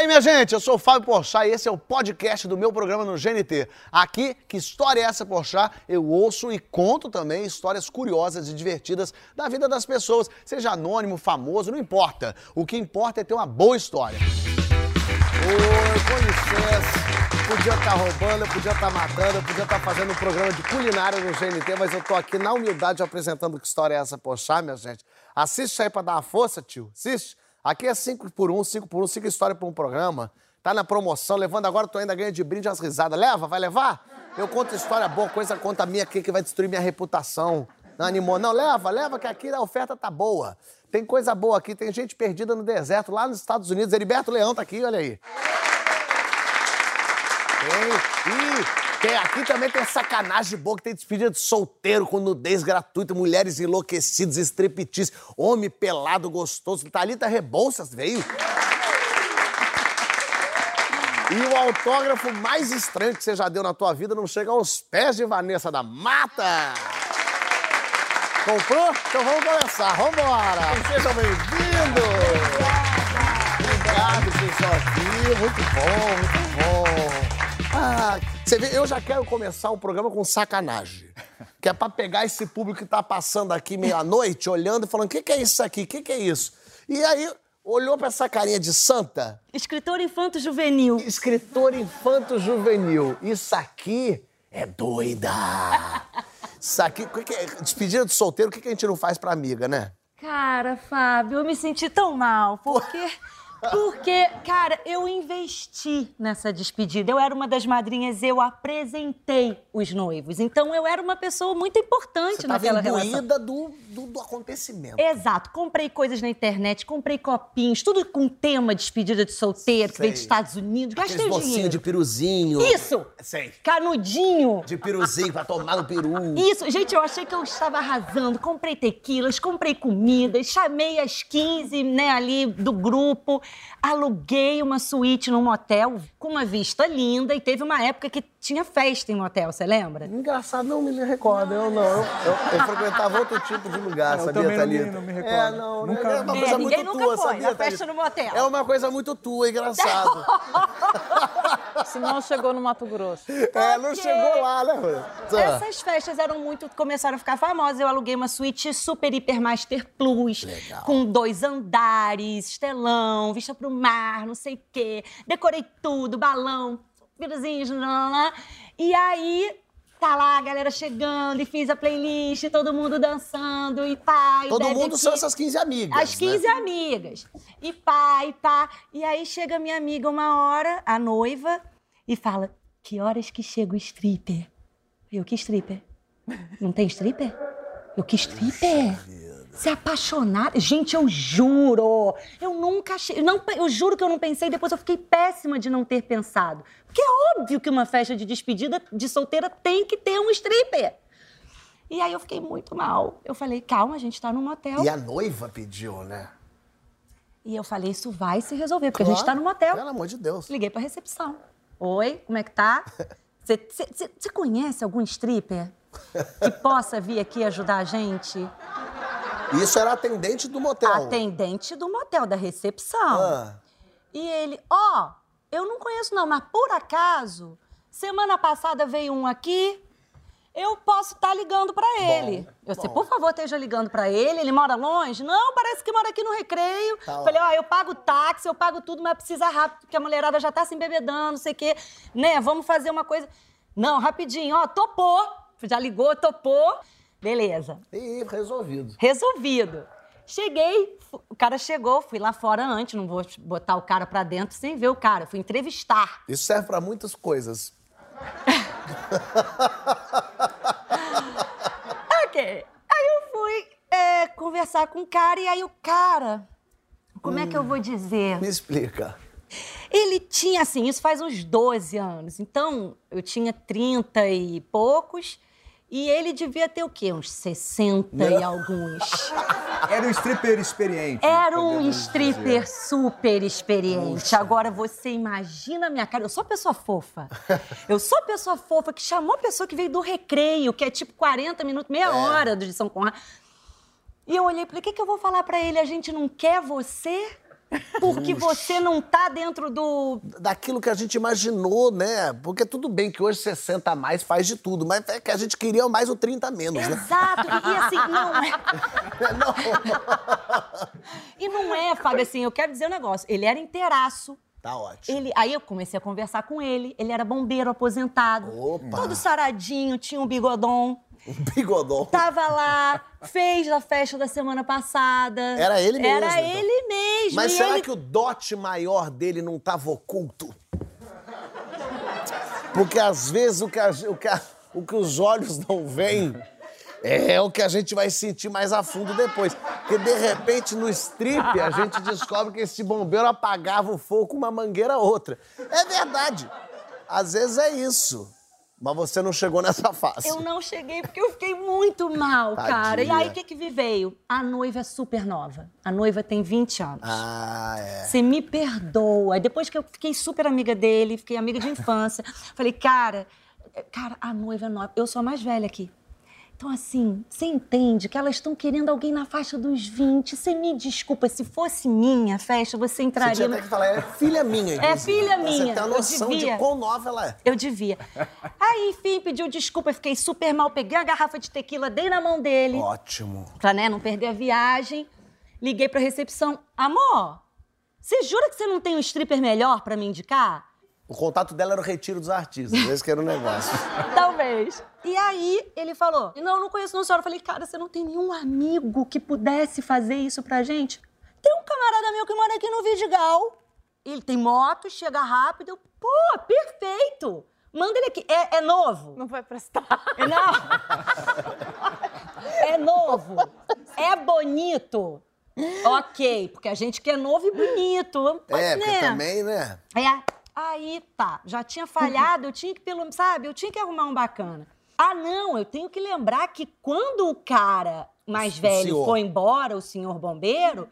aí, minha gente? Eu sou o Fábio Porchat e esse é o podcast do meu programa no GNT. Aqui, que história é essa, Porchat? Eu ouço e conto também histórias curiosas e divertidas da vida das pessoas, seja anônimo, famoso, não importa. O que importa é ter uma boa história. Oi, com licença. Podia estar roubando, eu podia estar matando, eu podia estar fazendo um programa de culinária no GNT, mas eu tô aqui na humildade apresentando que história é essa, Porchat, minha gente. Assiste aí pra dar uma força, tio. Assiste. Aqui é 5 por 1, um, 5 por 1, um, 5 histórias por um programa. Tá na promoção, levando agora, tu ainda ganha de brinde as risadas. Leva, vai levar? Eu conto história boa, coisa conta minha aqui que vai destruir minha reputação. Não animou? Não, leva, leva, que aqui a oferta tá boa. Tem coisa boa aqui, tem gente perdida no deserto, lá nos Estados Unidos. Heriberto Leão tá aqui, olha aí. Tem. E tem, aqui também tem sacanagem boa, que tem despedida de solteiro com nudez gratuita, mulheres enlouquecidas, striptease, homem pelado, gostoso. Thalita Rebouças veio. E o autógrafo mais estranho que você já deu na tua vida não chega aos pés de Vanessa da Mata. Comprou? Então vamos começar. Vambora. Sejam bem-vindos. Obrigado, pessoal. Muito bom, muito bom. Ah, você vê, eu já quero começar o programa com sacanagem. Que é pra pegar esse público que tá passando aqui meia-noite, olhando e falando: o que, que é isso aqui? O que, que é isso? E aí, olhou pra essa carinha de santa. Escritor infanto-juvenil. Escritor infanto-juvenil. Isso aqui é doida. Isso aqui, que é? Despedida de solteiro, o que, que a gente não faz pra amiga, né? Cara, Fábio, eu me senti tão mal, porque. Porque, cara, eu investi nessa despedida. Eu era uma das madrinhas, eu apresentei os noivos. Então eu era uma pessoa muito importante Você naquela tava relação. do, do, do acontecimento. Exato. Comprei coisas na internet, comprei copinhos, tudo com tema de despedida de solteiro, que veio dos. Estados Unidos. Gastei Aqueles o docinhos dinheiro. de piruzinho. Isso! Sei. Canudinho. De piruzinho pra tomar no peru. Isso, gente, eu achei que eu estava arrasando. Comprei tequilas, comprei comidas, chamei as 15, né, ali do grupo, aluguei uma suíte num motel com uma vista linda e teve uma época que tinha festa em motel, você lembra? Engraçado, não me recordo. Eu não. Eu, eu- eu frequentava outro tipo de lugar, Eu sabia, também não me- Thalita? não me recordo. É, não. Nunca- é uma É, coisa ninguém muito nunca tua, foi, sabia, a festa Thalita? no motel. É uma coisa muito tua, engraçado. Se não chegou no Mato Grosso. é, não chegou lá, né? Essas festas eram muito. começaram a ficar famosas. Eu aluguei uma suíte super hiper master plus. Legal. Com dois andares, estelão, vista pro mar, não sei o quê. Decorei tudo, balão, piruzinhos, lá. E aí. Tá lá a galera chegando e fiz a playlist, todo mundo dançando e pá. e Todo mundo aqui. são essas 15 amigas. As 15 né? amigas. E pá, e pá. E aí chega minha amiga uma hora, a noiva, e fala: Que horas que chega o stripper? Eu, que stripper? Não tem stripper? Eu, que stripper? Se apaixonar. Gente, eu juro. Eu nunca achei. Não, eu juro que eu não pensei. Depois eu fiquei péssima de não ter pensado. Porque é óbvio que uma festa de despedida de solteira tem que ter um stripper. E aí eu fiquei muito mal. Eu falei, calma, a gente tá num motel. E a noiva pediu, né? E eu falei, isso vai se resolver, porque a gente tá no motel. Pelo amor de Deus. Liguei pra recepção. Oi, como é que tá? Você conhece algum stripper que possa vir aqui ajudar a gente? Isso era atendente do motel. Atendente do motel, da recepção. Ah. E ele, ó, eu não conheço não, mas por acaso, semana passada veio um aqui, eu posso estar ligando pra ele. eu disse, bom. por favor, esteja ligando pra ele, ele mora longe? Não, parece que mora aqui no Recreio. Tá. Falei, ó, eu pago táxi, eu pago tudo, mas precisa rápido, porque a mulherada já tá se embebedando, não sei o quê. Né, vamos fazer uma coisa... Não, rapidinho, ó, topou. Já ligou, topou. Beleza. E resolvido. Resolvido. Cheguei, o cara chegou, fui lá fora antes, não vou botar o cara pra dentro sem ver o cara, fui entrevistar. Isso serve pra muitas coisas. Ok. Aí eu fui é, conversar com o cara, e aí o cara, como é que eu vou dizer? Me explica. Ele tinha, assim, isso faz uns 12 anos, então eu tinha 30 e poucos, e ele devia ter o quê? Uns 60 e Não. alguns. Era um stripper experiente. Era um stripper dizer. super experiente. Agora você imagina a minha cara. Eu sou pessoa fofa. Eu sou pessoa fofa que chamou a pessoa que veio do recreio, que é tipo 40 minutos, meia hora do de São Conrado. E eu olhei e falei: o que, que eu vou falar pra ele? A gente não quer você? Porque você não tá dentro do. Daquilo que a gente imaginou, né? Porque tudo bem que hoje 60 a mais faz de tudo, mas é que a gente queria mais o 30 a menos, né? Exato, e assim, não é. Não. E não é, Fábio, assim, eu quero dizer um negócio. Ele era inteiraço. Tá ótimo. Ele, aí eu comecei a conversar com ele. Ele era bombeiro aposentado. Opa. Todo saradinho, tinha um bigodão. Um bigodão. Tava lá, fez a festa da semana passada. Era ele mesmo, Era então. ele mesmo. Mas será ele... que o dote maior dele não tava oculto? Porque às vezes o que, a- o que a- o que os olhos não veem é o que a gente vai sentir mais a fundo depois. Porque de repente no strip a gente descobre que esse bombeiro apagava o fogo com uma mangueira outra. É verdade. Às vezes é isso. Mas você não chegou nessa fase. Eu não cheguei porque eu fiquei muito mal, cara. E Tadinha. aí, o que que veio? A noiva é super nova. A noiva tem 20 anos. Ah, é. Você me perdoa. Depois que eu fiquei super amiga dele, fiquei amiga de infância, falei, cara, cara, a noiva é nova. Eu sou a mais velha aqui. Então, assim, você entende que elas estão querendo alguém na faixa dos 20. Você me desculpa, se fosse minha festa, você Você entraria. tinha no- até que falar, é filha minha, É inclusive. filha Pra minha, Você ter a noção de quão nova ela é. Eu devia. Aí, enfim, pediu desculpa, fiquei super mal. Peguei a garrafa de tequila, dei na mão dele. Ótimo. Pra né, não perder a viagem. Liguei pra recepção. Amor, você jura que você não tem um stripper melhor pra me indicar? O contato dela era o retiro dos artistas, esse que era o negócio. Talvez. E aí ele falou: Não, não conheço não, senhora. Eu falei, cara, você não tem nenhum amigo que pudesse fazer isso pra gente? Tem um camarada meu que mora aqui no Vidigal. Ele tem moto, chega rápido. Eu, Pô, perfeito! Manda ele aqui. É, é novo? Não vai prestar. É Não. É novo. É bonito. Ok, porque a gente quer novo e bonito. Mas, é, porque né? também, né? É. Aí tá, já tinha falhado, eu tinha que, pelo, sabe, eu tinha que arrumar um bacana. Ah, não, eu tenho que lembrar que quando o cara mais O velho senhor. foi embora, o senhor bombeiro,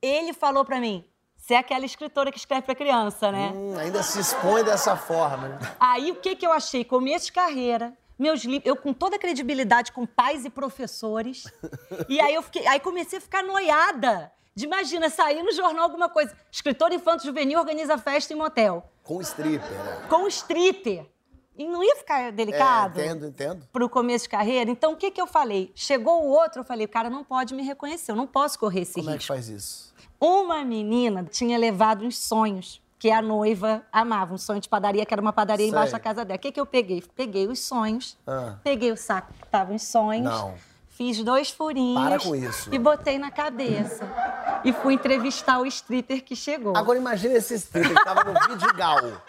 ele falou pra mim: você é aquela escritora que escreve pra criança, né? Hum, ainda se expõe dessa forma, né? Aí o que, que eu achei? Começo de carreira, meus livros, eu com toda a credibilidade com pais e professores. e aí eu fiquei, aí comecei a ficar noiada. De imagina, sair no jornal alguma coisa. Escritor infanto juvenil organiza festa em motel. Com stripper, né? Com stripper. E não ia ficar É, delicado? entendo, entendo. Pro começo de carreira. Então, o que, que eu falei? Chegou o outro, eu falei, o cara não pode me reconhecer, eu não posso correr esse Como é que risco. faz isso? Uma menina tinha levado uns sonhos que a noiva amava, um sonho de padaria, que era uma padaria Sei. embaixo da casa dela. O que, que eu peguei? Peguei os sonhos, Ah. peguei o saco que tava os sonhos, Não. fiz dois furinhos Para com isso. e botei na cabeça. E fui entrevistar o stripper que chegou. Agora imagina esse stripper que tava no Vidigal.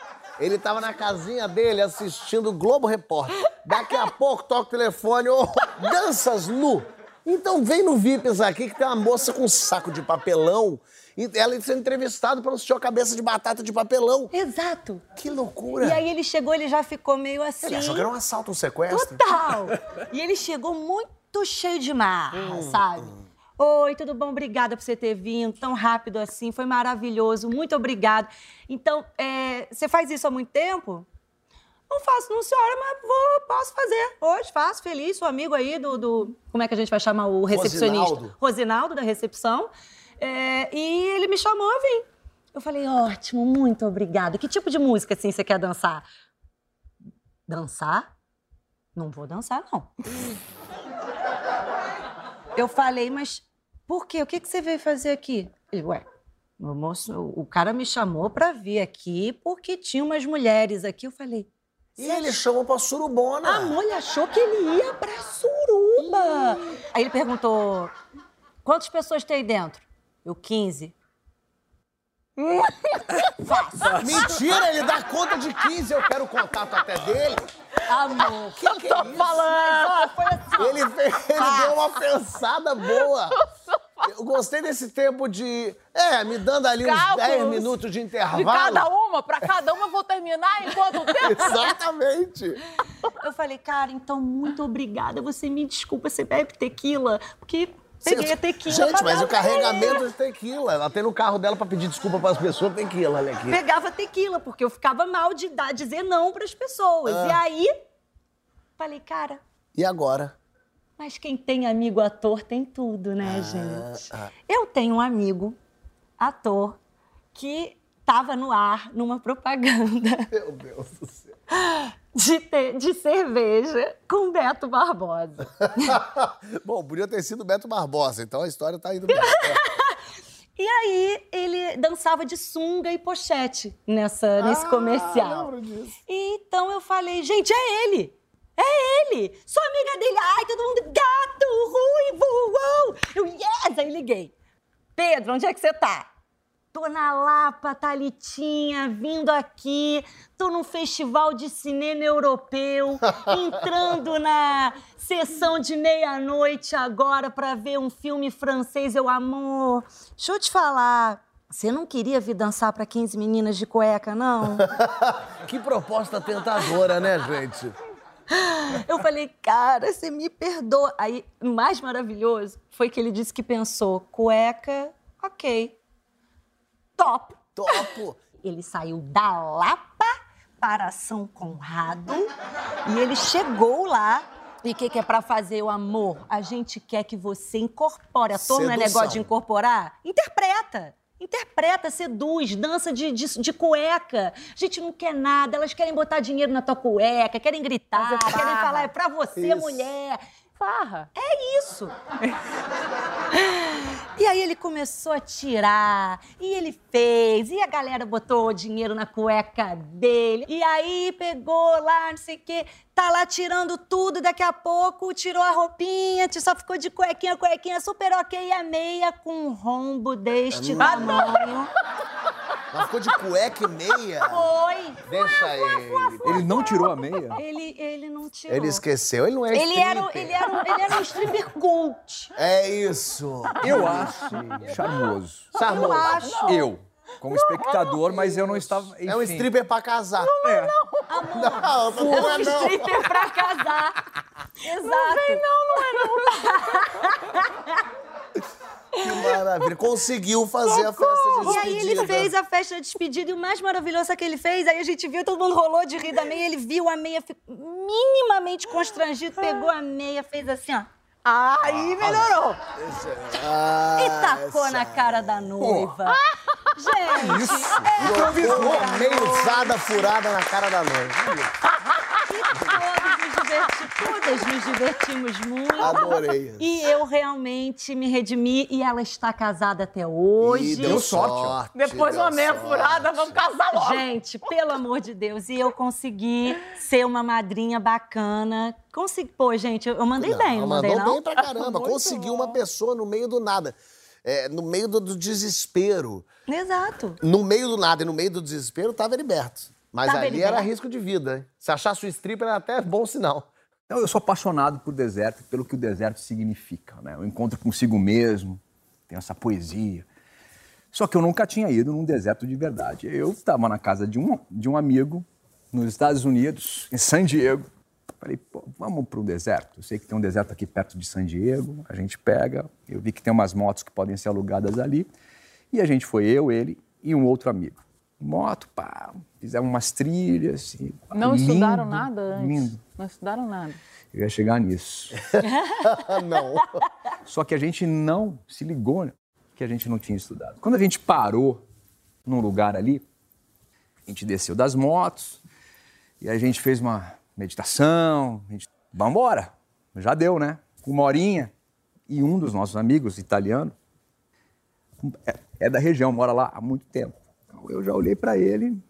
Ele tava na casinha dele assistindo o Globo Repórter. Daqui a pouco toca o telefone, ô, danças nu. Então vem no VIPs aqui que tem uma moça com um saco de papelão. E ela sendo entrevistada pelo senhor cabeça de batata de papelão. Exato. Que loucura. E aí ele chegou, ele já ficou meio assim. Ele achou que era um assalto, um sequestro? Total! E ele chegou muito cheio de marra, Hum, sabe? Oi, tudo bom? Obrigada por você ter vindo tão rápido assim. Foi maravilhoso. Muito obrigado. Então, é, você faz isso há muito tempo? Não faço, não, senhora, mas vou, posso fazer. Hoje faço, feliz. Sou amigo aí do, do- Como é que a gente vai chamar o recepcionista? Rosinaldo. Rosinaldo, da recepção. É, e ele me chamou a vir. Eu falei, ótimo, muito obrigada. Que tipo de música, assim, você quer dançar? Dançar? Não vou dançar, não. Eu falei, mas por quê? O que, que você veio fazer aqui? Ele, ué, meu moço, o cara me chamou pra vir aqui porque tinha umas mulheres aqui. Eu falei, E ele chamou pra surubona. a mulher achou que ele ia pra suruba. Aí ele perguntou, quantas pessoas tem aí dentro? Eu, 15. Fácil. Mentira, ele dá conta de 15, eu quero o contato até dele. Amor, Que que é isso? Ó, foi assim. Ele, fez- ele deu uma pensada boa. Eu gostei desse tempo de. É, me dando ali uns Cálculos 10 minutos de De intervalo. cada uma, pra cada uma eu vou terminar em quanto tempo? Exatamente. Eu falei, cara, então muito obrigada. Você me desculpa, você bebe tequila? Porque peguei a tequila. Gente, mas o carregamento de tequila. Ela tem no carro dela pra pedir desculpa pras pessoas, tequila, olha aqui. Pegava tequila, porque eu ficava mal de dar, dizer não pras pessoas. Ah. E aí, falei, cara, E agora? mas quem tem amigo ator tem tudo, né, gente? ah. Eu tenho um amigo ator que estava no ar numa propaganda Meu Deus do céu. de, te- de cerveja com Beto Barbosa. Bom, podia ter sido Beto Barbosa, então a história tá indo bem. E aí ele dançava de sunga e pochete nessa, nesse comercial. lembro disso. E então eu falei, gente, é ele! É ele! Sou amiga dele! Ai, todo mundo, gato, ruivo, uou! Eu, yes! Aí liguei. Pedro, onde é que você tá? Tô na Lapa, Thalitinha, vindo aqui. Tô num festival de cinema europeu, entrando na sessão de meia-noite agora pra ver um filme francês. Eu, amor, deixa eu te falar. Você não queria vir dançar pra 15 meninas de cueca, não? Que proposta tentadora, né, gente? Eu falei, cara, você me perdoa. Aí, o mais maravilhoso foi que ele disse que pensou, cueca, ok. Top. Topo. Ele saiu da Lapa para São Conrado e ele chegou lá. E o que, que é pra fazer o amor? A gente quer que você incorpore. Ator não é negócio de incorporar? Interpreta. Interpreta, seduz, dança de, de, de cueca. A gente não quer nada, elas querem botar dinheiro na tua cueca, querem gritar, Fazer querem falar, é pra você, Isso. mulher. Farra. É isso. E aí ele começou a tirar, e ele fez, e a galera botou dinheiro na cueca dele. E aí pegou lá, não sei o quê, tá lá tirando tudo, e daqui a pouco tirou a roupinha, só ficou de cuequinha, cuequinha super ok, e a meia com um rombo deste tamanho. Mas ficou de cueca e meia. Foi. Deixa ele. Ele não tirou a meia? Ele, ele não tirou. Ele esqueceu, ele não é Ele era, um- stripper. ele, era, um- ele era um stripper cult. É isso. Eu acho charmoso. Charmoso. Eu acho. Eu, como espectador, mas eu não estava. É um enfim. stripper pra casar. É. Não, não, não é Um não. stripper pra casar. Exato. Que maravilha. Conseguiu fazer a festa de E aí despedida. ele fez a festa de despedida e o mais maravilhoso é que ele fez, aí a gente viu, todo mundo rolou de rir da meia, ele viu a meia, ficou minimamente constrangido, pegou a meia, fez assim, ó. Aí melhorou. Ah, E tacou essa- na cara da noiva. Gente, Jogou uma meiuzada furada na cara da noiva. Todos nos divertimos, todas nos divertimos muito. Adorei. E eu realmente me redimi e ela está casada até hoje. Ih, deu sorte. Depois deu uma meia sorte. furada, vamos casar logo. Gente, pelo amor de Deus, e eu consegui ser uma madrinha bacana. Consegui, pô, gente, eu mandei bem, não mandei mandou não? bem pra caramba. Muito Conseguiu bom. uma pessoa no meio do nada. É, no meio do, do desespero. Exato. No meio do nada e no meio do desespero, tava Heriberto. Mas Tava ali Heriberto. era risco de vida, hein? Se achasse o stripper era até bom sinal. Então, eu sou apaixonado por deserto, pelo que o deserto significa. Né? O encontro consigo mesmo, tem essa poesia. Só que eu nunca tinha ido num deserto de verdade. Eu estava na casa de um, de um amigo, nos Estados Unidos, em San Diego. Falei, vamos para o deserto. Eu sei que tem um deserto aqui perto de San Diego. A gente pega. Eu vi que tem umas motos que podem ser alugadas ali. E a gente foi, eu, ele e um outro amigo. Moto, pá, fizemos umas trilhas. e, pá, Não lindo, estudaram nada antes? Lindo. Não estudaram nada. Eu ia chegar nisso. Não. Só que a gente não se ligou né, que a gente não tinha estudado. Quando a gente parou num lugar ali, a gente desceu das motos e a gente fez uma meditação. A gente, vamos embora, já deu, né? Uma horinha. E um dos nossos amigos, italiano, é, é da região, mora lá há muito tempo. Eu já olhei para ele,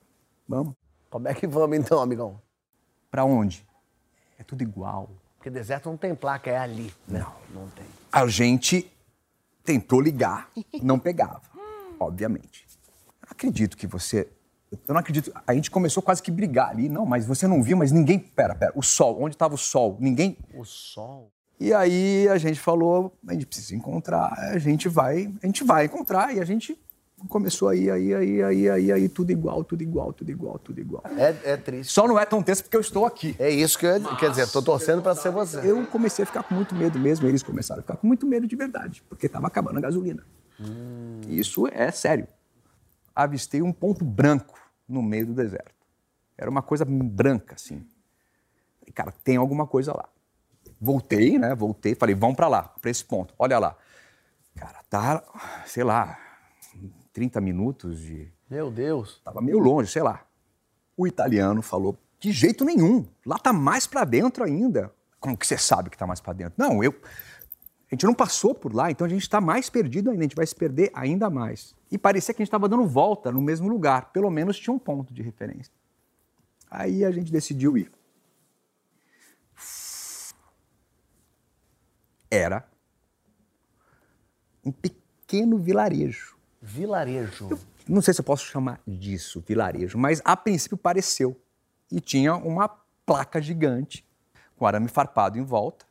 vamos. Como é que vamos então, amigão? Para onde? É tudo igual. Porque deserto não tem placa, é ali. Não, não tem. A gente tentou ligar, não pegava, obviamente. Eu não acredito que você. Eu não acredito. A gente começou quase que brigar ali. Não, mas você não viu, mas ninguém. Pera, pera. O sol, onde estava o sol? Ninguém. O sol. E aí a gente falou, a gente precisa encontrar, a gente vai, a gente vai encontrar. E a gente começou aí, aí, aí, aí, aí, aí, tudo igual, tudo igual, tudo igual, tudo igual. É, é triste. Só não é tão tenso porque eu estou aqui. É isso que eu ia- quer dizer, tô torcendo pra ser você. Eu comecei a ficar com muito medo mesmo, eles começaram a ficar com muito medo de verdade, porque estava acabando a gasolina. Isso é sério. Avistei um ponto branco no meio do deserto. Era uma coisa branca, assim. Falei, cara, tem alguma coisa lá. Voltei, né? Voltei, falei, vamos para lá, para esse ponto. Olha lá. Cara, tá, sei lá, 30 minutos de. Meu Deus. Tava meio longe, sei lá. O italiano falou: de jeito nenhum. Lá tá mais para dentro ainda. Como que você sabe que tá mais para dentro? Não, eu. A gente não passou por lá, então a gente está mais perdido ainda, a gente vai se perder ainda mais. E parecia que a gente estava dando volta no mesmo lugar, pelo menos tinha um ponto de referência. Aí a gente decidiu ir. Era um pequeno vilarejo. Vilarejo. Não sei se eu posso chamar disso vilarejo, mas a princípio pareceu. E tinha uma placa gigante com arame farpado em volta.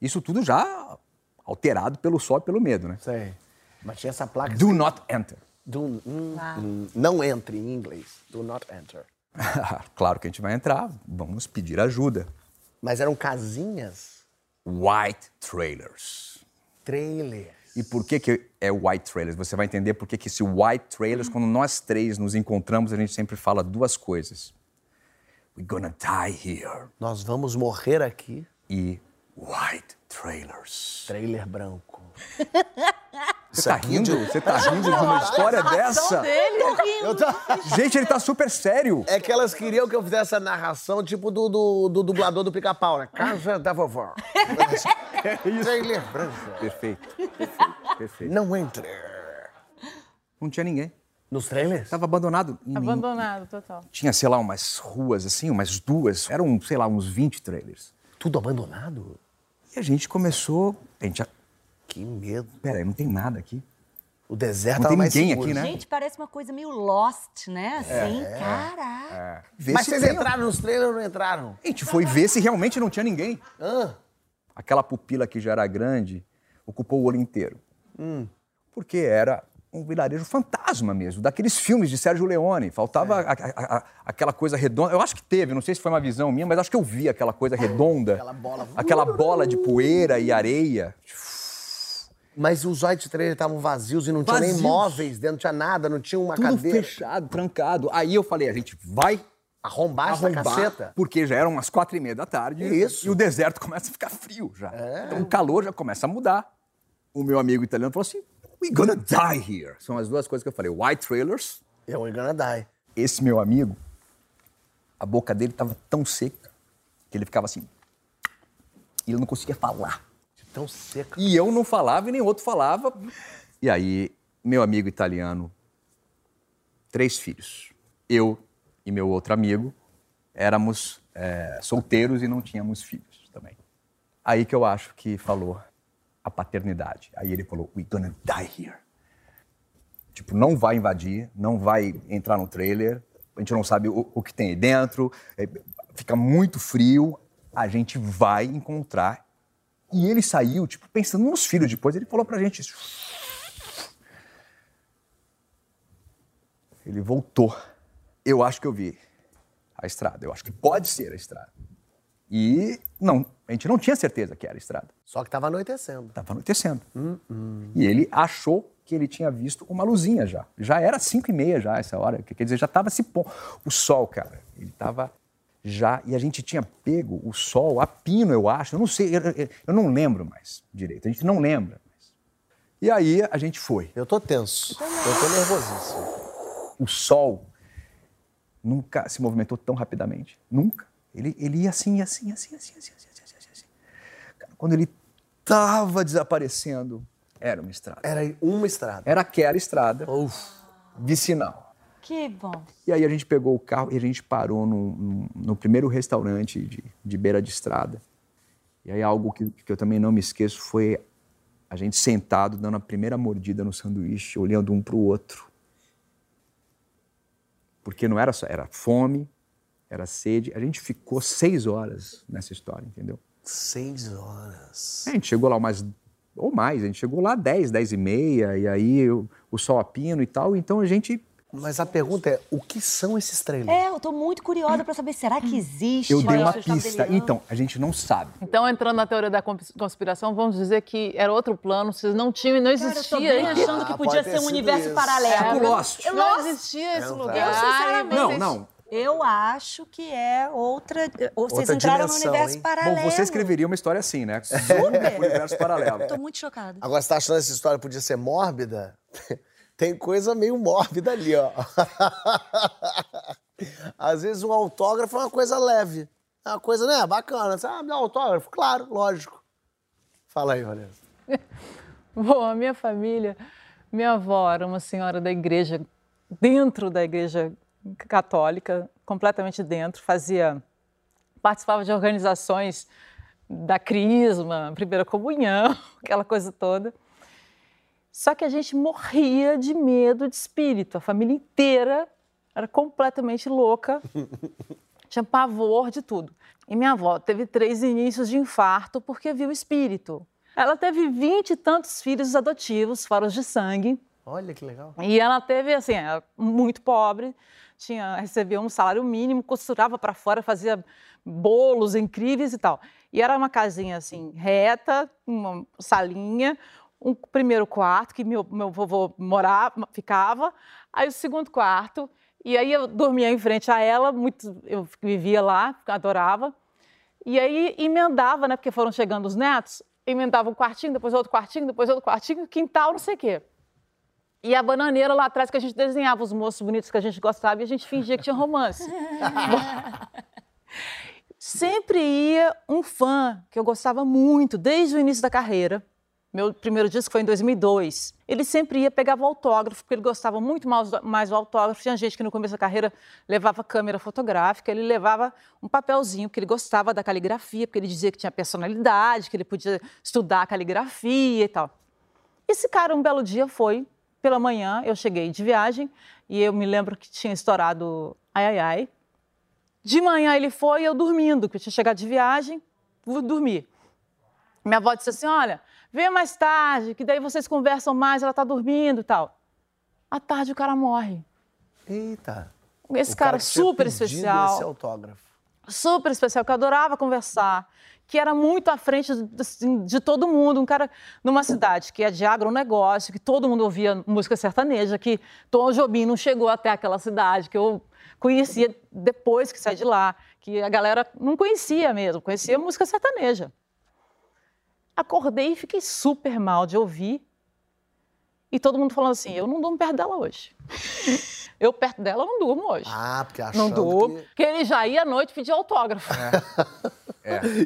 Isso tudo já alterado pelo sol e pelo medo, né? Sei. Mas tinha essa placa. Do not enter. Do, hum, hum, não entre em inglês. Do not enter. claro que a gente vai entrar, vamos pedir ajuda. Mas eram casinhas, White trailers. trailers. E por que, que é white trailers? Você vai entender por que, que esse white trailers, quando nós três nos encontramos, a gente sempre fala duas coisas. We're gonna die here. Nós vamos morrer aqui. E white trailers. Trailer branco. Você tá rindo? Você tá rindo de uma história dessa? Eu tô... Gente, ele tá super sério. É que elas queriam que eu fizesse a narração tipo do, do, do dublador do pica-pau, né? Casa da vovó. Trailer branco. Perfeito. Perfeito. Perfeito. Não entre. Não tinha ninguém. Nos trailers? Tava abandonado. Abandonado, total. Tinha, sei lá, umas ruas assim, umas duas. Eram, sei lá, uns 20 trailers. Tudo abandonado? E a gente começou. A gente. Que medo. Pera aí, não tem nada aqui. O deserto Não tem ninguém seguro. aqui, né? Gente, parece uma coisa meio Lost, né? Assim, caraca. Vê Mas se vocês tem- entraram nos trailers ou não entraram? A gente foi ver se realmente não tinha ninguém. Ah, Aquela pupila que já era grande ocupou o olho inteiro. Porque era um vilarejo fantasma mesmo, daqueles filmes de Sérgio Leone. Faltava a- a- a- aquela coisa redonda. Eu acho que teve, não sei se foi uma visão minha, mas acho que eu vi aquela coisa redonda. Aquela bola. Aquela bola de poeira e areia. Mas os white trailers estavam vazios e não tinha nem Vazios. móveis dentro, não tinha nada, não tinha uma Tudo cadeira. fechado, trancado. Aí eu falei, a gente vai Arrombar essa arrombar, caceta. porque já eram umas quatro e meia da tarde. Isso. E o deserto começa a ficar frio já. É. Então o calor já começa a mudar. O meu amigo italiano falou assim, we're gonna die here. São as duas coisas que eu falei, white trailers. Eu we're gonna die. Esse meu amigo, a boca dele estava tão seca que ele ficava assim. E ele não conseguia falar. Tão seco. E eu não falava e nem outro falava. E aí, meu amigo italiano, três filhos. Eu e meu outro amigo éramos é, solteiros e não tínhamos filhos também. Aí que eu acho que falou a paternidade. Aí ele falou, we're gonna die here. Tipo, não vai invadir, não vai entrar no trailer, a gente não sabe o, o que tem aí dentro, é, fica muito frio, a gente vai encontrar. E ele saiu, tipo, pensando nos filhos depois, ele falou pra gente isso. Ele voltou. Eu acho que eu vi a estrada, eu acho que pode ser a estrada. E não, a gente não tinha certeza que era a estrada. Só que tava anoitecendo. Estava anoitecendo. E ele achou que ele tinha visto uma luzinha já. Já era cinco e meia já essa hora. Quer dizer, já estava se pondo. O sol, cara, ele estava já, e a gente tinha pego o sol a pino, eu acho, eu não sei, eu, eu não lembro mais direito, a gente não lembra. Mais. E aí a gente foi. Eu tô tenso, eu tô nervosíssimo. O sol nunca se movimentou tão rapidamente, nunca. Ele, ele ia assim, assim assim, assim, assim, assim, assim, assim, assim. Cara, quando ele tava desaparecendo, era uma estrada. Era uma estrada. Era aquela estrada, Uf. vicinal. Que bom. E aí a gente pegou o carro e a gente parou no, no, no primeiro restaurante de, de beira de estrada. E aí algo que, que eu também não me esqueço foi a gente sentado, dando a primeira mordida no sanduíche, olhando um para o outro. Porque não era só, era fome, era sede. A gente ficou seis horas nessa história, entendeu? Seis horas. A gente chegou lá umas, ou mais, a gente chegou lá dez, dez e meia, e aí o, o sol a pino e tal, então a gente Mas a pergunta é, o que são esses trailers? É, eu tô muito curiosa pra saber, será que existe? Eu dei uma pista. Então, a gente não sabe. Então, entrando na teoria da cons- conspiração, vamos dizer que era outro plano, vocês não tinham e não Cara, eu tô existia. achando que podia ser um universo isso. paralelo. Tipo Lost. Eu, Não existia esse não lugar. Eu, sinceramente, Não, não. Eu acho que é outra. Ou vocês Outra entraram dimensão, no universo hein? paralelo. Bom, você escreveria uma história assim, né? Super. Universo paralelo. Tô muito chocada. Agora, você tá achando essa história podia ser mórbida? Tem coisa meio mórbida ali, ó. Às vezes um autógrafo é uma coisa leve. É uma coisa, né, bacana. Você, ah, me dá um autógrafo? Claro, lógico. Fala aí, Vanessa. Bom, a minha família, minha avó era uma senhora da igreja, dentro da igreja católica, completamente dentro, fazia, participava de organizações da Crisma, Primeira Comunhão, aquela coisa toda. Só que a gente morria de medo de espírito, a família inteira era completamente louca, tinha pavor de tudo. E minha avó teve três inícios de infarto porque viu espírito. Ela teve vinte e tantos filhos adotivos, fora os de sangue. Olha que legal. E ela teve, assim, muito pobre, tinha, recebia um salário mínimo, costurava para fora, fazia bolos incríveis e tal. E era uma casinha, assim, reta, uma salinha, um primeiro quarto que meu, meu vovô morava, ficava, aí o segundo quarto, e aí eu dormia em frente a ela, muito, eu vivia lá, adorava. E aí emendava, né, porque foram chegando os netos, emendava um quartinho, depois outro quartinho, depois outro quartinho, quintal, não sei o quê. E a bananeira lá atrás que a gente desenhava os moços bonitos que a gente gostava e a gente fingia que tinha romance. Sempre ia um fã que eu gostava muito desde o início da carreira, meu primeiro disco foi em 2002. Ele sempre ia, pegava o autógrafo, porque ele gostava muito mais, mais do autógrafo. Tinha gente que no começo da carreira levava câmera fotográfica, ele levava um papelzinho, porque ele gostava da caligrafia, porque ele dizia que tinha personalidade, que ele podia estudar caligrafia e tal. Esse cara, um belo dia, foi, pela manhã, eu cheguei de viagem, e eu me lembro que tinha estourado Ai Ai Ai. De manhã ele foi, eu dormindo, que eu tinha chegado de viagem, vou dormir. Minha avó disse assim: Olha, venha mais tarde, que daí vocês conversam mais, ela está dormindo e tal. À tarde o cara morre. Eita. Esse cara, que tinha super especial, Esse autógrafo. super especial, que eu adorava conversar, que era muito à frente assim, de todo mundo, um cara numa cidade que é de agronegócio, que todo mundo ouvia música sertaneja, que Tom Jobim não chegou até aquela cidade, que eu conhecia depois que saí de lá, que a galera não conhecia mesmo, conhecia música sertaneja. Acordei e fiquei super mal de ouvir. E todo mundo falando assim: eu não durmo perto dela hoje. eu perto dela não durmo hoje. Ah, porque não achando durmo. que... Porque ele já ia à noite pedir autógrafo.